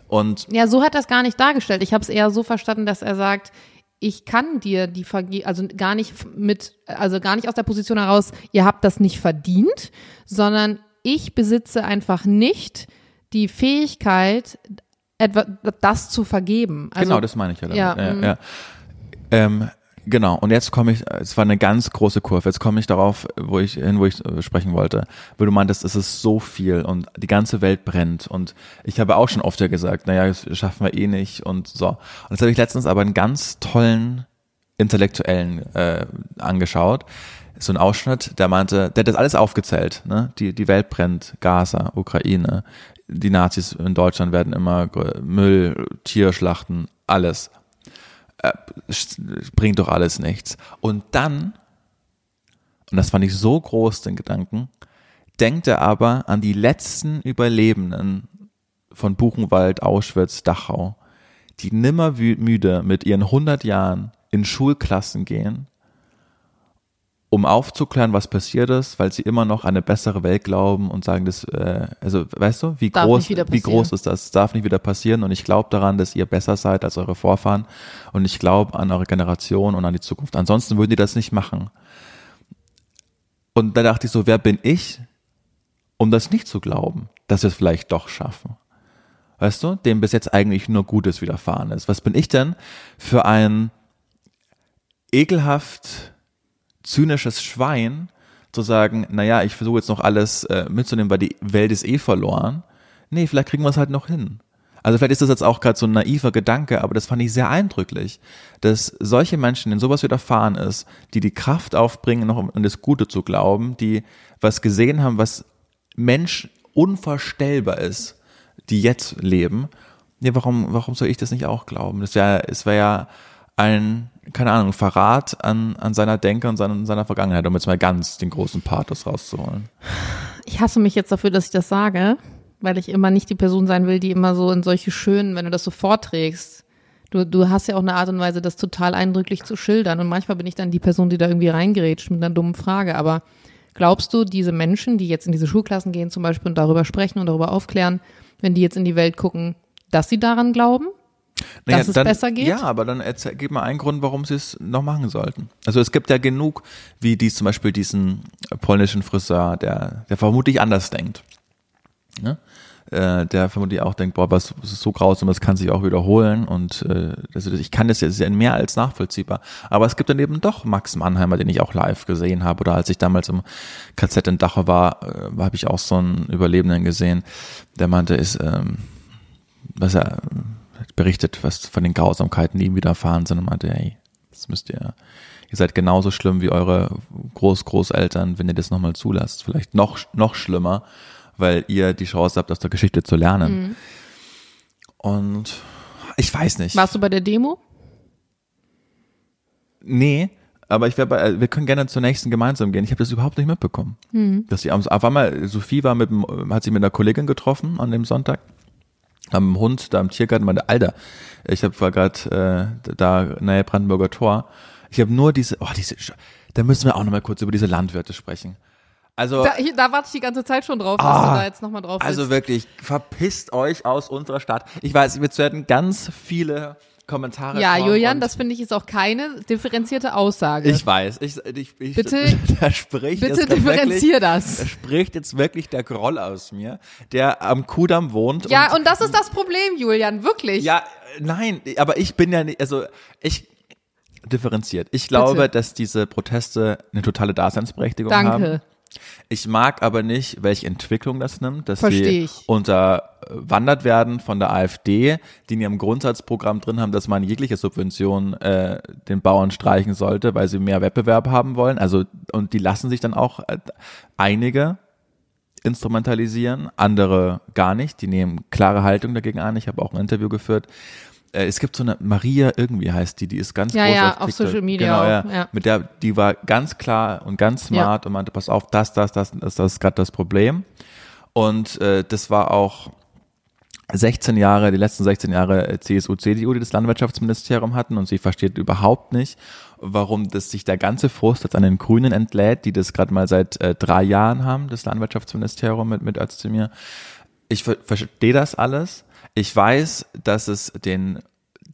Und ja, so hat er es gar nicht dargestellt. Ich habe es eher so verstanden, dass er sagt, ich kann dir die Verge also gar nicht mit, also gar nicht aus der Position heraus, ihr habt das nicht verdient, sondern ich besitze einfach nicht die Fähigkeit, etwa das zu vergeben. Also, genau, das meine ich ja. Damit. Ja, ja, mhm. ja. Ähm, Genau, und jetzt komme ich, es war eine ganz große Kurve, jetzt komme ich darauf, wo ich hin, wo ich äh, sprechen wollte, weil du meintest, es ist so viel und die ganze Welt brennt. Und ich habe auch schon oft ja gesagt, naja, das schaffen wir eh nicht und so. Und jetzt habe ich letztens aber einen ganz tollen Intellektuellen äh, angeschaut, so ein Ausschnitt, der meinte, der hat das alles aufgezählt, ne? Die, die Welt brennt, Gaza, Ukraine, die Nazis in Deutschland werden immer Müll, Tierschlachten, alles äh, bringt doch alles nichts. Und dann, und das fand ich so groß, den Gedanken, denkt er aber an die letzten Überlebenden von Buchenwald, Auschwitz, Dachau, die nimmer müde mit ihren 100 Jahren in Schulklassen gehen um aufzuklären, was passiert ist, weil sie immer noch an eine bessere Welt glauben und sagen, das, äh, also weißt du, wie darf groß, wie groß ist das? das? Darf nicht wieder passieren und ich glaube daran, dass ihr besser seid als eure Vorfahren und ich glaube an eure Generation und an die Zukunft. Ansonsten würden die das nicht machen. Und da dachte ich so, wer bin ich, um das nicht zu glauben, dass wir es vielleicht doch schaffen? Weißt du, dem bis jetzt eigentlich nur Gutes widerfahren ist. Was bin ich denn für ein ekelhaft zynisches Schwein, zu sagen, naja, ich versuche jetzt noch alles äh, mitzunehmen, weil die Welt ist eh verloren. Nee, vielleicht kriegen wir es halt noch hin. Also vielleicht ist das jetzt auch gerade so ein naiver Gedanke, aber das fand ich sehr eindrücklich, dass solche Menschen, denen sowas widerfahren ist, die die Kraft aufbringen, noch an das Gute zu glauben, die was gesehen haben, was Mensch unvorstellbar ist, die jetzt leben. Nee, warum, warum soll ich das nicht auch glauben? Das wäre, es wäre ja ein keine Ahnung, Verrat an, an seiner Denke und seiner, seiner Vergangenheit, um jetzt mal ganz den großen Pathos rauszuholen. Ich hasse mich jetzt dafür, dass ich das sage, weil ich immer nicht die Person sein will, die immer so in solche schönen, wenn du das so vorträgst. Du, du hast ja auch eine Art und Weise, das total eindrücklich zu schildern. Und manchmal bin ich dann die Person, die da irgendwie reingerätscht mit einer dummen Frage. Aber Glaubst du, diese Menschen, die jetzt in diese Schulklassen gehen zum Beispiel und darüber sprechen und darüber aufklären, wenn die jetzt in die Welt gucken, dass sie daran glauben? Naja, dass es dann, besser geht? Ja, aber dann erzähl, gib mal einen Grund, warum sie es noch machen sollten. Also es gibt ja genug, wie dies zum Beispiel diesen polnischen Friseur, der, der vermutlich anders denkt. Ne? Äh, der vermutlich auch denkt, boah, was, was ist so grausam, das kann sich auch wiederholen und äh, das, ich kann das jetzt ja mehr als nachvollziehbar. Aber es gibt dann eben doch Max Mannheimer, den ich auch live gesehen habe oder als ich damals im KZ in Dachau war, äh, habe ich auch so einen Überlebenden gesehen, der meinte, ist, ähm, was er berichtet, was von den Grausamkeiten, die ihm widerfahren sind und meinte, hey, das müsst ihr, ihr seid genauso schlimm wie eure Groß-Großeltern, wenn ihr das nochmal zulasst. Vielleicht noch, noch schlimmer, weil ihr die Chance habt, aus der Geschichte zu lernen. Mhm. Und ich weiß nicht. Warst du bei der Demo? Nee, aber ich wär äh, wir können gerne zur nächsten gemeinsam gehen. Ich habe das überhaupt nicht mitbekommen. Mhm. Dass sie auf einmal, Sophie war mit hat sich mit einer Kollegin getroffen an dem Sonntag am Hund da im Tiergarten meinte, Alter, ich hab, war gerade äh, da nahe Brandenburger Tor. Ich habe nur diese, oh, diese, da müssen wir auch nochmal kurz über diese Landwirte sprechen. Also, Da, ich, da warte ich die ganze Zeit schon drauf, dass du Ah, da jetzt nochmal drauf also bist. wirklich, verpisst euch aus unserer Stadt. Ich weiß, wir werden ganz viele Kommentare Ja, Julian, und das finde ich ist auch keine differenzierte Aussage. ich weiß, ich, ich, ich Bitte- (laughs) da spricht Bitte jetzt wirklich, differenzier da das. spricht jetzt wirklich der Groll aus mir, der am Kudamm wohnt. Ja, und das ist das Problem, Julian, wirklich. Ja, nein, aber ich bin ja nicht, also ich differenziert. Ich glaube, Bitte. dass diese Proteste eine totale Daseinsberechtigung haben. Danke. Ich mag aber nicht, welche Entwicklung das nimmt, dass Versteh sie ich. unterwandert werden von der AfD, die in ihrem Grundsatzprogramm drin haben, dass man jegliche Subvention äh, den Bauern streichen sollte, weil sie mehr Wettbewerb haben wollen. Also und die lassen sich dann auch äh, einige instrumentalisieren, andere gar nicht. Die nehmen klare Haltung dagegen an. Ich habe auch ein Interview geführt. Äh, Es gibt so eine Maria irgendwie heißt die, die ist ganz Ja, groß ja, auf, auf. Social Media Genau, ja. auch, ja. Mit der, die war ganz klar und ganz Ja. smart und meinte, pass auf, das, das, das, das, das ist gerade das Problem. Und äh, das war auch 16 Jahre, die letzten 16 Jahre äh, CSU, CDU, die das Landwirtschaftsministerium hatten und sie versteht überhaupt nicht, warum das sich der ganze Frust jetzt an den Grünen entlädt, die das gerade mal seit äh, drei Jahren haben, das Landwirtschaftsministerium mit, mit Özdemir. Ich ver verstehe das alles. Ich weiß, dass es den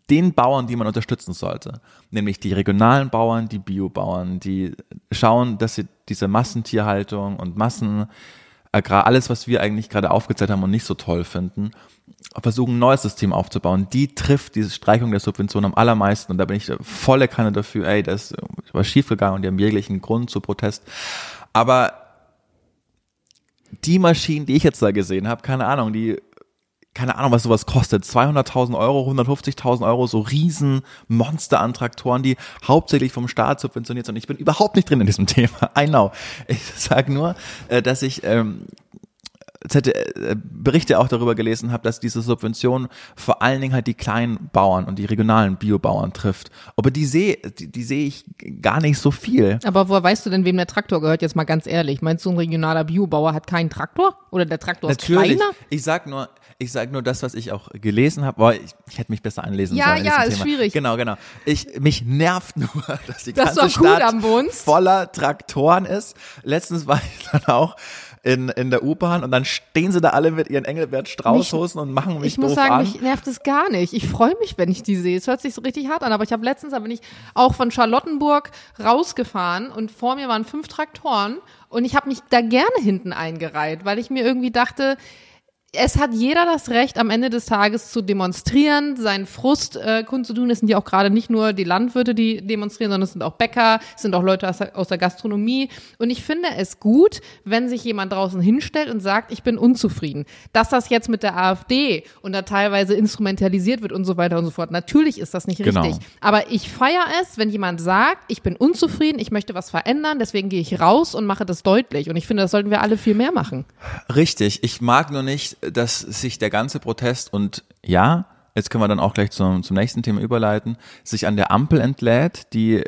den Bauern, die man unterstützen sollte, nämlich die regionalen Bauern, die Biobauern, die schauen, dass sie diese Massentierhaltung und Massenagrar, alles, was wir eigentlich gerade aufgezählt haben und nicht so toll finden, versuchen, ein neues System aufzubauen. Die trifft diese Streichung der Subvention am allermeisten und da bin ich volle Kanne dafür, ey, das was schiefgegangen und die haben jeglichen Grund zu Protest. Aber die Maschinen, die ich jetzt da gesehen habe, keine Ahnung, die keine Ahnung, was sowas kostet, 200.000 Euro, 150.000 Euro, so riesen Monster an Traktoren, die hauptsächlich vom Staat subventioniert sind. Und ich bin überhaupt nicht drin in diesem (laughs) Thema. I know. Ich sage nur, äh, dass ich ähm, äh, Berichte auch darüber gelesen habe, dass diese Subvention vor allen Dingen halt die kleinen Bauern und die regionalen Biobauern trifft. Aber die sehe die, die sehe ich gar nicht so viel. Aber woher weißt du denn, wem der Traktor gehört? Jetzt mal ganz ehrlich. Meinst du, ein regionaler Biobauer hat keinen Traktor? Oder der Traktor ist Natürlich. kleiner? Ich sag nur, ich sag nur das, was ich auch gelesen habe. Boah, ich, ich hätte mich besser einlesen Ja, sollen. ja, diesem ist Thema. schwierig. Genau, genau. Ich, mich nervt nur, (laughs) dass die Dass ganze am Stadt voller Traktoren ist. Letztens war ich dann auch in, in der U-Bahn und dann stehen sie da alle mit ihren Engelbert Straußhosen und machen mich Ich muss doof sagen, an. mich nervt es gar nicht. Ich freue mich, wenn ich die sehe. Es hört sich so richtig hart an, aber ich habe letztens, da bin ich auch von Charlottenburg rausgefahren und vor mir waren fünf Traktoren und ich habe mich da gerne hinten eingereiht, weil ich mir irgendwie dachte, es hat jeder das Recht, am Ende des Tages zu demonstrieren, seinen Frust äh, kundzutun. Es sind ja auch gerade nicht nur die Landwirte, die demonstrieren, sondern es sind auch Bäcker, es sind auch Leute aus der, aus der Gastronomie. Und ich finde es gut, wenn sich jemand draußen hinstellt und sagt, ich bin unzufrieden. Dass das jetzt mit der AfD und da teilweise instrumentalisiert wird und so weiter und so fort. Natürlich ist das nicht Genau. richtig. Aber ich feiere es, wenn jemand sagt, ich bin unzufrieden, ich möchte was verändern, deswegen gehe ich raus und mache das deutlich. Und ich finde, das sollten wir alle viel mehr machen. Richtig. Ich mag nur nicht, dass sich der ganze Protest und ja, jetzt können wir dann auch gleich zum, zum nächsten Thema überleiten, sich an der Ampel entlädt, die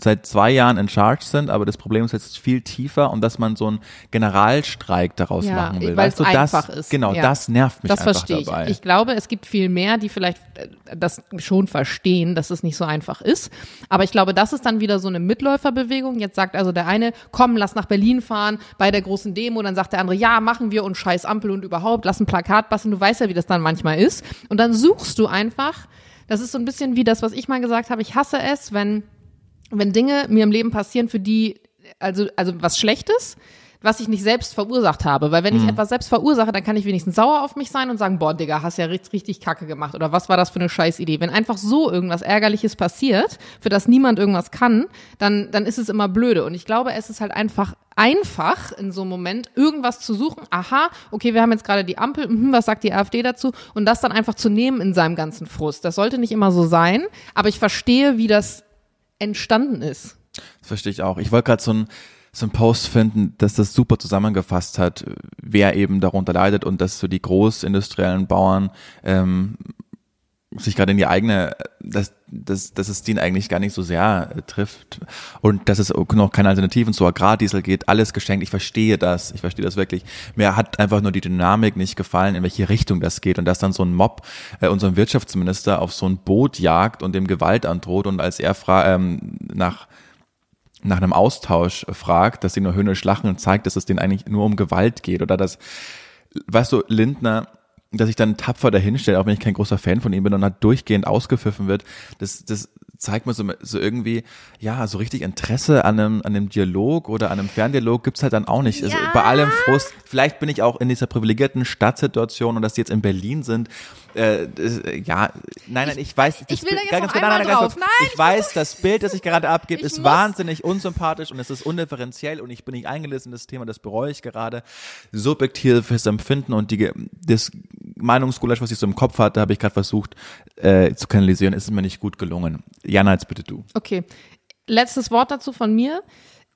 seit zwei Jahren in Charge sind, aber das Problem ist jetzt viel tiefer und dass man so einen Generalstreik daraus Ja, machen will. Weißt du, das, ist. genau, Ja. das nervt mich Das einfach verstehe ich. dabei. Ich glaube, es gibt viel mehr, die vielleicht äh, das schon verstehen, dass es nicht so einfach ist. Aber ich glaube, das ist dann wieder so eine Mitläuferbewegung. Jetzt sagt also der eine, komm, lass nach Berlin fahren bei der großen Demo. Dann sagt der andere, ja, machen wir und scheiß Ampel und überhaupt, lass ein Plakat basteln. Du weißt ja, wie das dann manchmal ist. Und dann suchst du einfach, das ist so ein bisschen wie das, was ich mal gesagt habe. Ich hasse es, wenn wenn Dinge mir im Leben passieren, für die, also, also was Schlechtes, was ich nicht selbst verursacht habe. Weil wenn ich etwas selbst verursache, dann kann ich wenigstens sauer auf mich sein und sagen, boah, Digga, hast ja richtig, richtig Kacke gemacht. Oder was war das für eine Scheißidee? Wenn einfach so irgendwas Ärgerliches passiert, für das niemand irgendwas kann, dann, dann ist es immer blöde. Und ich glaube, es ist halt einfach einfach in so einem Moment irgendwas zu suchen. Aha, okay, wir haben jetzt gerade die Ampel, mhm, was sagt die AfD dazu? Und das dann einfach zu nehmen in seinem ganzen Frust. Das sollte nicht immer so sein, aber ich verstehe, wie das entstanden ist. Das verstehe ich auch. Ich wollte gerade so ein so ein Post finden, dass das super zusammengefasst hat, wer eben darunter leidet und dass so die großindustriellen Bauern ähm, sich gerade in die eigene, dass, dass, dass es den eigentlich gar nicht so sehr äh, trifft und dass es noch keine Alternativen zu Agrardiesel geht, alles geschenkt. Ich verstehe das, ich verstehe das wirklich. Mir hat einfach nur die Dynamik nicht gefallen, in welche Richtung das geht und dass dann so ein Mob äh, unseren Wirtschaftsminister auf so ein Boot jagt und dem Gewalt androht und als er fra ähm, nach nach einem Austausch fragt, dass sie nur höhnisch lachen und zeigt, dass es denen eigentlich nur um Gewalt geht oder dass, weißt du, Lindner, dass ich dann tapfer dahinstelle, auch wenn ich kein großer Fan von ihm bin und dann durchgehend ausgepfiffen wird, das, das zeigt mir so, so irgendwie, ja, so richtig Interesse an einem, an einem Dialog oder an einem Ferndialog gibt's halt dann auch nicht. Also bei allem Frust, vielleicht bin ich auch in dieser privilegierten Stadtsituation und dass die jetzt in Berlin sind, äh, äh, ja, nein, nein, ich weiß, ich das will da Bild- jetzt noch einmal ganz drauf. kurz. Nein, ich weiß, das Bild, das ich gerade abgebe, Ich ist muss- wahnsinnig unsympathisch und es ist undifferenziell und ich bin nicht eingelesen in das Thema, das bereue ich gerade. Subjektives Empfinden und die, das Meinungsgulasch, was ich so im Kopf hatte, habe ich gerade versucht äh, zu kanalisieren, ist mir nicht gut gelungen. Jana, jetzt bitte du. Okay. Letztes Wort dazu von mir.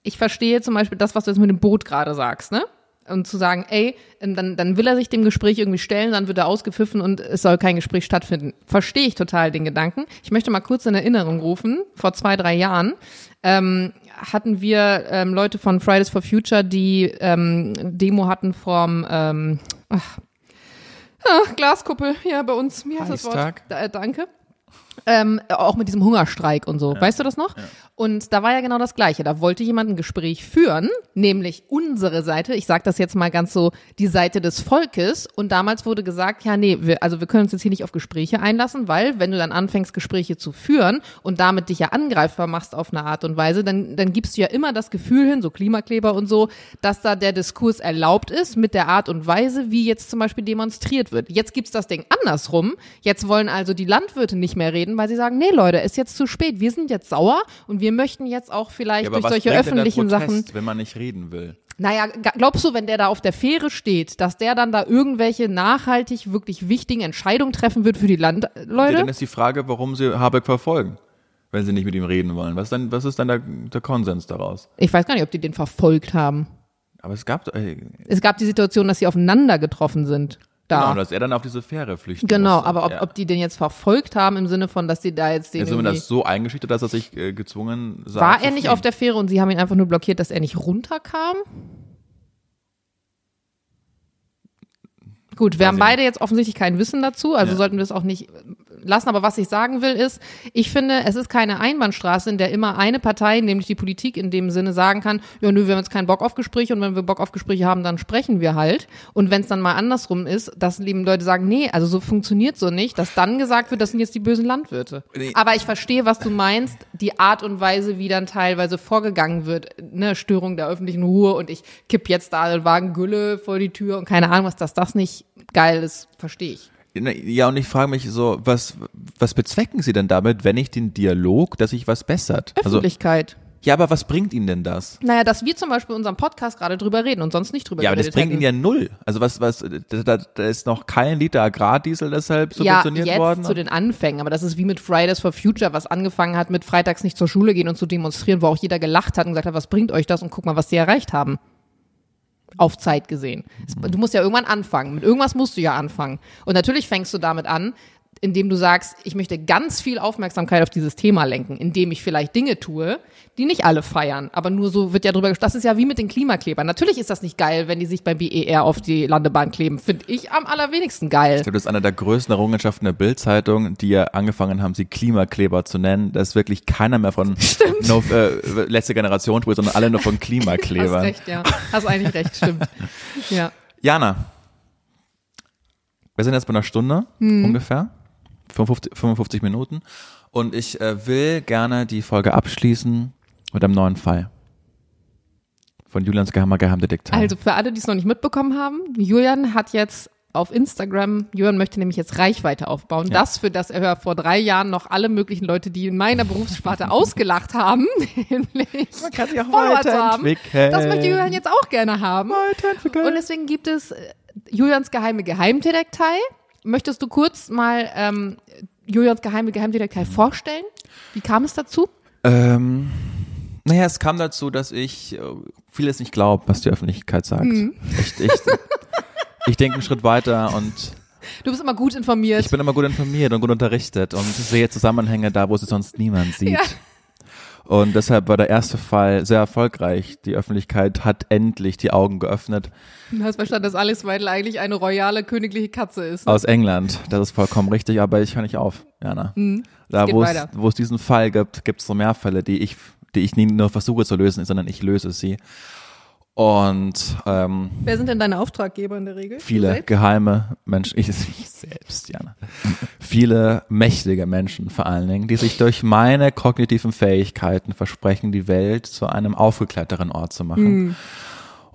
Ich verstehe zum Beispiel das, was du jetzt mit dem Boot gerade sagst, ne? Und zu sagen, ey, dann, dann will er sich dem Gespräch irgendwie stellen, dann wird er ausgepfiffen und es soll kein Gespräch stattfinden. Verstehe ich total den Gedanken. Ich möchte mal kurz in Erinnerung rufen, vor zwei, drei Jahren ähm, hatten wir ähm, Leute von Fridays for Future, die ähm, Demo hatten vom ähm, ach, ah, Glaskuppel, ja, bei uns, wie heißt das Wort? Da, äh, danke. Ähm, auch mit diesem Hungerstreik und so. Weißt du das noch? Und da war ja genau das Gleiche. Da wollte jemand ein Gespräch führen, nämlich unsere Seite. Ich sage das jetzt mal ganz so, die Seite des Volkes. Und damals wurde gesagt, ja, nee, wir, also wir können uns jetzt hier nicht auf Gespräche einlassen, weil wenn du dann anfängst, Gespräche zu führen und damit dich ja angreifbar machst auf eine Art und Weise, dann, dann gibst du ja immer das Gefühl hin, so Klimakleber und so, dass da der Diskurs erlaubt ist mit der Art und Weise, wie jetzt zum Beispiel demonstriert wird. Jetzt gibt's das Ding andersrum. Jetzt wollen also die Landwirte nicht mehr reden, weil sie sagen, nee Leute, ist jetzt zu spät. Wir sind jetzt sauer und wir möchten jetzt auch vielleicht durch solche öffentlichen Protest, Sachen. wenn man nicht reden will? Naja, glaubst du, wenn der da auf der Fähre steht, dass der dann da irgendwelche nachhaltig wirklich wichtigen Entscheidungen treffen wird für die Ja, Landleute? dann ist die Frage, warum sie Habeck verfolgen, wenn sie nicht mit ihm reden wollen. Was, dann, was ist dann der, der Konsens daraus? Ich weiß gar nicht, ob die den verfolgt haben. Aber es gab, äh, Es gab die Situation, dass sie aufeinander getroffen sind. Da. genau, dass er dann auf diese Fähre flüchten Genau, musste. aber ob, ja. ob die den jetzt verfolgt haben im Sinne von, dass die da jetzt den wir irgendwie das so eingeschüchtert, dass er sich äh, gezwungen sah. War er nicht auf der Fähre und sie haben ihn einfach nur blockiert, dass er nicht runterkam? Gut, wir Weiß haben beide jetzt offensichtlich kein Wissen dazu, also Ja. sollten wir es auch nicht lassen. Aber was ich sagen will ist, ich finde, es ist keine Einbahnstraße, in der immer eine Partei, nämlich die Politik in dem Sinne sagen kann, ja, nö, wir haben jetzt keinen Bock auf Gespräche und wenn wir Bock auf Gespräche haben, dann sprechen wir halt. Und wenn es dann mal andersrum ist, dass lieben Leute sagen, nee, also so funktioniert so nicht, dass dann gesagt wird, das sind jetzt die bösen Landwirte. Nee. Aber ich verstehe, was du meinst, die Art und Weise, wie dann teilweise vorgegangen wird, ne, Störung der öffentlichen Ruhe und ich kipp jetzt da den Wagen Gülle vor die Tür und keine Ahnung was, dass das nicht geil ist, verstehe ich. Ja, und ich frage mich so, was, was bezwecken Sie denn damit, wenn ich den Dialog, dass sich was bessert? Also, Öffentlichkeit. ja, aber was bringt Ihnen denn das? naja, dass wir zum Beispiel in unserem Podcast gerade drüber reden und sonst nicht drüber Ja, aber das bringt hätten. Ihnen ja null. Also was, was, da, da, ist noch kein Liter Agrardiesel deshalb ja, subventioniert jetzt worden. zu den Anfängen, aber das ist wie mit Fridays for Future, was angefangen hat mit freitags nicht zur Schule gehen und zu demonstrieren, wo auch jeder gelacht hat und gesagt hat, was bringt euch das und guck mal, was sie erreicht haben. Auf Zeit gesehen. Es- Du musst ja irgendwann anfangen. Mit irgendwas musst du ja anfangen. Und natürlich fängst du damit an, indem du sagst, ich möchte ganz viel Aufmerksamkeit auf dieses Thema lenken, indem ich vielleicht Dinge tue, die nicht alle feiern. Aber nur so wird ja drüber gesprochen. Das ist ja wie mit den Klimaklebern. Natürlich ist das nicht geil, wenn die sich beim BER auf die Landebahn kleben. Finde ich am allerwenigsten geil. Ich glaube, das ist eine der größten Errungenschaften der Bildzeitung, die ja angefangen haben, sie Klimakleber zu nennen. Da ist wirklich keiner mehr von (laughs) no, äh, letzte Generation spricht, sondern alle nur von (laughs) Hast Klimakleber. recht, ja. Hast eigentlich recht, stimmt. (laughs) Ja. Jana, wir sind jetzt bei einer Stunde Hm. ungefähr, 55, 55 Minuten. Und ich äh, will gerne die Folge abschließen mit einem neuen Fall. Von Julians geheimer Geheimdetektiv. Also für alle, die es noch nicht mitbekommen haben, Julian hat jetzt auf Instagram, Julian möchte nämlich jetzt Reichweite aufbauen. Ja. Das, für das er vor drei Jahren noch alle möglichen Leute, die in meiner Berufssparte (laughs) ausgelacht haben, (laughs) nämlich Man kann sich auch Follower zu haben. Das möchte Julian jetzt auch gerne haben. Und deswegen gibt es äh, Julians geheime Geheimdetektei. Möchtest du kurz mal ähm, Julians geheime Geheimdetektei vorstellen? Wie kam es dazu? Ähm, naja, es kam dazu, dass ich äh, vieles nicht glaube, was die Öffentlichkeit sagt. Mhm. Ich, ich, ich denke einen Schritt weiter und Du bist immer gut informiert. ich bin immer gut informiert und gut unterrichtet und sehe Zusammenhänge da, wo sie sonst niemand sieht. Ja. Und deshalb war der erste Fall sehr erfolgreich. Die Öffentlichkeit hat endlich die Augen geöffnet Du hast verstanden, dass Alice Weidel eigentlich eine royale königliche Katze ist. ne? aus England. Das ist vollkommen richtig, aber ich höre nicht auf, Jana. Da, Mhm. geht wo es, weiter. wo es diesen Fall gibt, gibt es noch mehr Fälle, die ich, die ich nie nur versuche zu lösen, sondern ich löse sie. Und ähm, Wer sind denn deine Auftraggeber in der Regel? Viele geheime Menschen, ich, (laughs) ich selbst, Jana, viele mächtige Menschen vor allen Dingen, die sich durch meine kognitiven Fähigkeiten versprechen, die Welt zu einem aufgeklärteren Ort zu machen.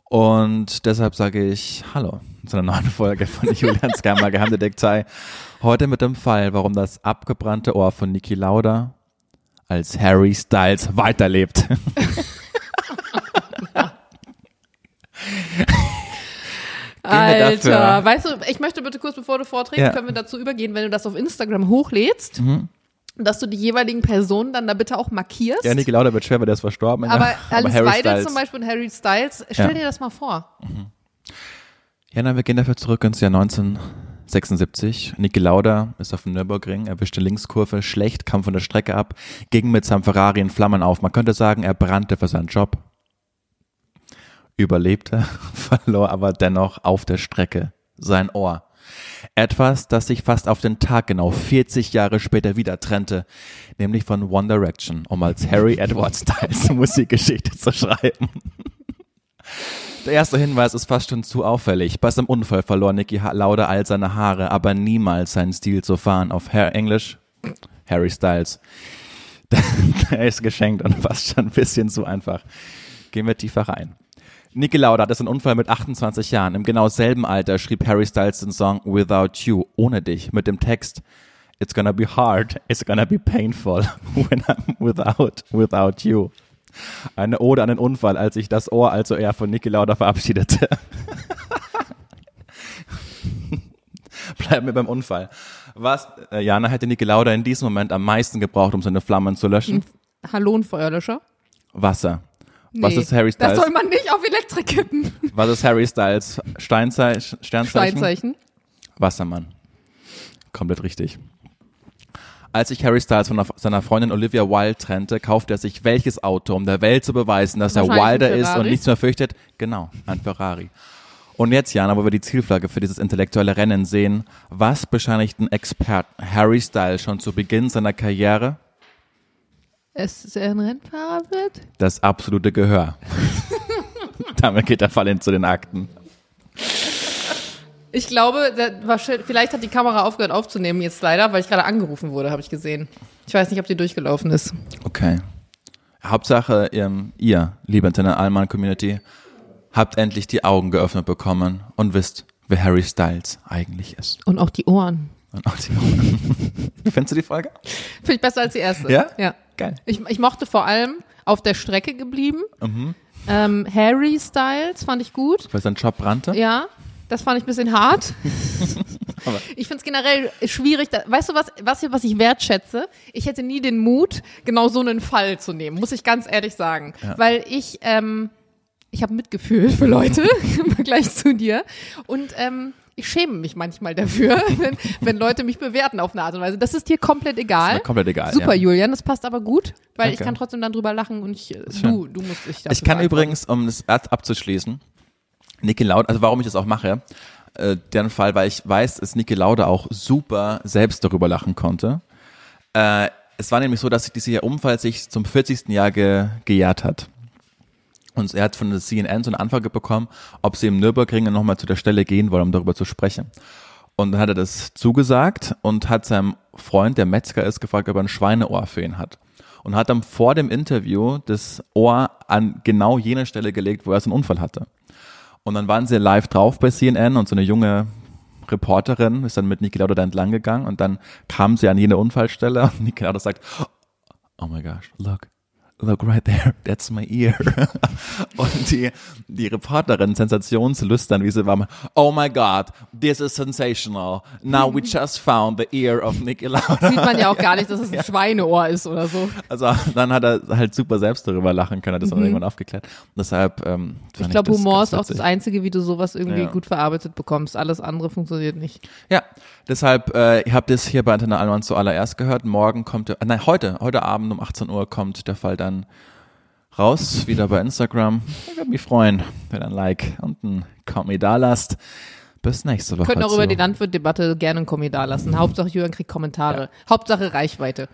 Und deshalb sage ich Hallo zu einer neuen Folge von (laughs) Julians Gamma Geheimdetektei. Heute mit dem Fall, warum das abgebrannte Ohr von Niki Lauda als Harry Styles weiterlebt. (laughs) Alter, weißt du, ich möchte bitte kurz, bevor du vorträgst, Ja. können wir dazu übergehen, wenn du das auf Instagram hochlädst, dass du die jeweiligen Personen dann da bitte auch markierst. Ja, Niki Lauda wird schwer, weil der ist verstorben. aber ja. (laughs) Alice Harry Weidel zum Beispiel und Harry Styles, stell Ja. dir das mal vor. Ja, na, wir gehen dafür zurück ins Jahr 1976. Niki Lauda ist auf dem Nürburgring, erwischte Linkskurve schlecht, kam von der Strecke ab, ging mit seinem Ferrari in Flammen auf. Man könnte sagen, er brannte für seinen Job. Überlebte, (laughs) verlor aber dennoch auf der Strecke sein Ohr. Etwas, das sich fast auf den Tag genau 40 Jahre später wieder trennte, nämlich von One Direction, um als Harry (laughs) Edward Styles Musikgeschichte zu schreiben. (laughs) Der erste Hinweis ist fast schon zu auffällig. Bei seinem Unfall verlor Nicky Lauda all seine Haare, aber niemals seinen Stil zu fahren. Auf Herr Englisch, Harry Styles. Der ist geschenkt und fast schon ein bisschen zu einfach. Gehen wir tiefer rein. Niki Lauda hatte einen Unfall mit 28 Jahren. Im genau selben Alter schrieb Harry Styles den Song Without You, ohne dich, mit dem Text It's gonna be hard, it's gonna be painful (laughs) when I'm without, without you. Eine Ode an den Unfall, als sich das Ohr also eher von Niki Lauda verabschiedete. (laughs) Bleiben wir beim Unfall. Was, äh, Jana, hätte Niki Lauda in diesem Moment am meisten gebraucht, um seine Flammen zu löschen? Hallo, ein Feuerlöscher? Wasser. Was Nee, ist Harry Das Styles? soll man nicht auf Elektrik kippen. Was ist Harry Styles? Steinzei Sternzeichen? Steinzeichen. Wassermann. Komplett richtig. Als sich Harry Styles von seiner Freundin Olivia Wilde trennte, kaufte er sich welches Auto, um der Welt zu beweisen, dass er Wilder ist und nichts mehr fürchtet? Genau, ein Ferrari. Und jetzt, Jana, wo wir die Zielflagge für dieses intellektuelle Rennen sehen, was bescheinigten Experten Harry Styles schon zu Beginn seiner Karriere? Es ein Rennfahrer wird? Das absolute Gehör. (laughs) Damit geht der Fall hin zu den Akten. Ich glaube, da war schön- vielleicht hat die Kamera aufgehört aufzunehmen jetzt leider, weil ich gerade angerufen wurde, habe ich gesehen. Ich weiß nicht, ob die durchgelaufen ist. Okay. Hauptsache, ihr, ihr liebe Antenne Allmann Community, habt endlich die Augen geöffnet bekommen und wisst, wer Harry Styles eigentlich ist. Und auch die Ohren. Und auch die Ohren. (laughs) Findest du die Folge? Finde ich besser als die erste. Ja? Ja. Geil. Ich, ich mochte vor allem auf der Strecke geblieben. Mhm. Ähm, Harry Styles fand ich gut. Weil sein Job brannte? Ja, das fand ich ein bisschen hart. (laughs) Ich finde es generell schwierig. Da, weißt du, was, was, was ich wertschätze? Ich hätte nie den Mut, genau so einen Fall zu nehmen, muss ich ganz ehrlich sagen. Weil ich, ähm, ich habe Mitgefühl für Leute (laughs) im Vergleich zu dir. Und ähm, ich schäme mich manchmal dafür, (laughs) wenn, wenn Leute mich bewerten auf eine Art und Weise. Das ist dir komplett egal. mir komplett egal, Super, ja. Julian, das passt aber gut, weil ich Danke. kann trotzdem dann drüber lachen und ich, du, schön. du musst dich Ich kann übrigens, um das ab- abzuschließen, Niki Lauda, also warum ich das auch mache, äh, deren Fall, weil ich weiß, dass Niki Lauda auch super selbst darüber lachen konnte. Äh, es war nämlich so, dass dieser Unfall sich zum 40. Jahr ge, gejährt hat. Und er hat von der CNN so eine Anfrage bekommen, ob sie im Nürburgring nochmal zu der Stelle gehen wollen, um darüber zu sprechen. Und dann hat er das zugesagt und hat seinem Freund, der Metzger ist, gefragt, ob er ein Schweineohr für ihn hat. Und hat dann vor dem Interview das Ohr an genau jene Stelle gelegt, wo er so einen Unfall hatte. Und dann waren sie live drauf bei CNN und so eine junge Reporterin ist dann mit Niki Lauda da entlang gegangen und dann kam sie an jene Unfallstelle (laughs) und Niki Lauda sagt, oh my gosh, look, look right there, that's my ear. (laughs) Und die, die Reporterin, sensationslüstern, wie sie war, oh my God, this is sensational. Now we just found the ear of Niki Lauda. Sieht man ja auch gar nicht, dass es ein (laughs) Schweineohr ist oder so. Also dann hat er halt super selbst darüber lachen können, hat das dann irgendwann aufgeklärt. Deshalb, ähm, Mhm. Ich glaube, Humor ist auch das. Einzige, wie du sowas irgendwie Ja. gut verarbeitet bekommst. Alles andere funktioniert nicht. Ja, deshalb, äh, ihr habt es hier bei Antenne Allmann zuallererst gehört. Morgen kommt, der, äh, nein, heute, heute Abend um 18 Uhr kommt der Fall dann raus, wieder bei Instagram. Ich würde mich freuen, wenn ihr ein Like und ein Kommi da lasst. Bis nächste Woche. Wir können auch über die Landwirt-Debatte gerne einen Kommentar lassen. Hauptsache, Jürgen kriegt Kommentare. Hauptsache Reichweite.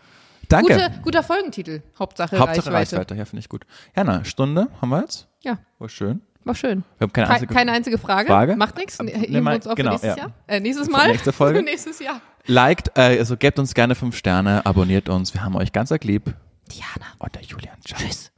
Danke. Gute, guter Folgentitel. Hauptsache, Hauptsache Reichweite. Reichweite. Ja, finde ich gut. Ja, na, Stunde haben wir jetzt. Ja, War schön. war schön. Wir haben keine Ke einzige keine einzige Frage. Frage? Macht nichts. Ähm, mal- wir uns auf genau, für nächstes ja. Jahr. Äh, nächstes Mal. nächste Folge. (laughs) nächstes Jahr. Liked, äh, also gebt uns gerne fünf Sterne, abonniert uns. Wir haben euch ganz arg lieb. Diana. Und der Julian. Ciao. Tschüss.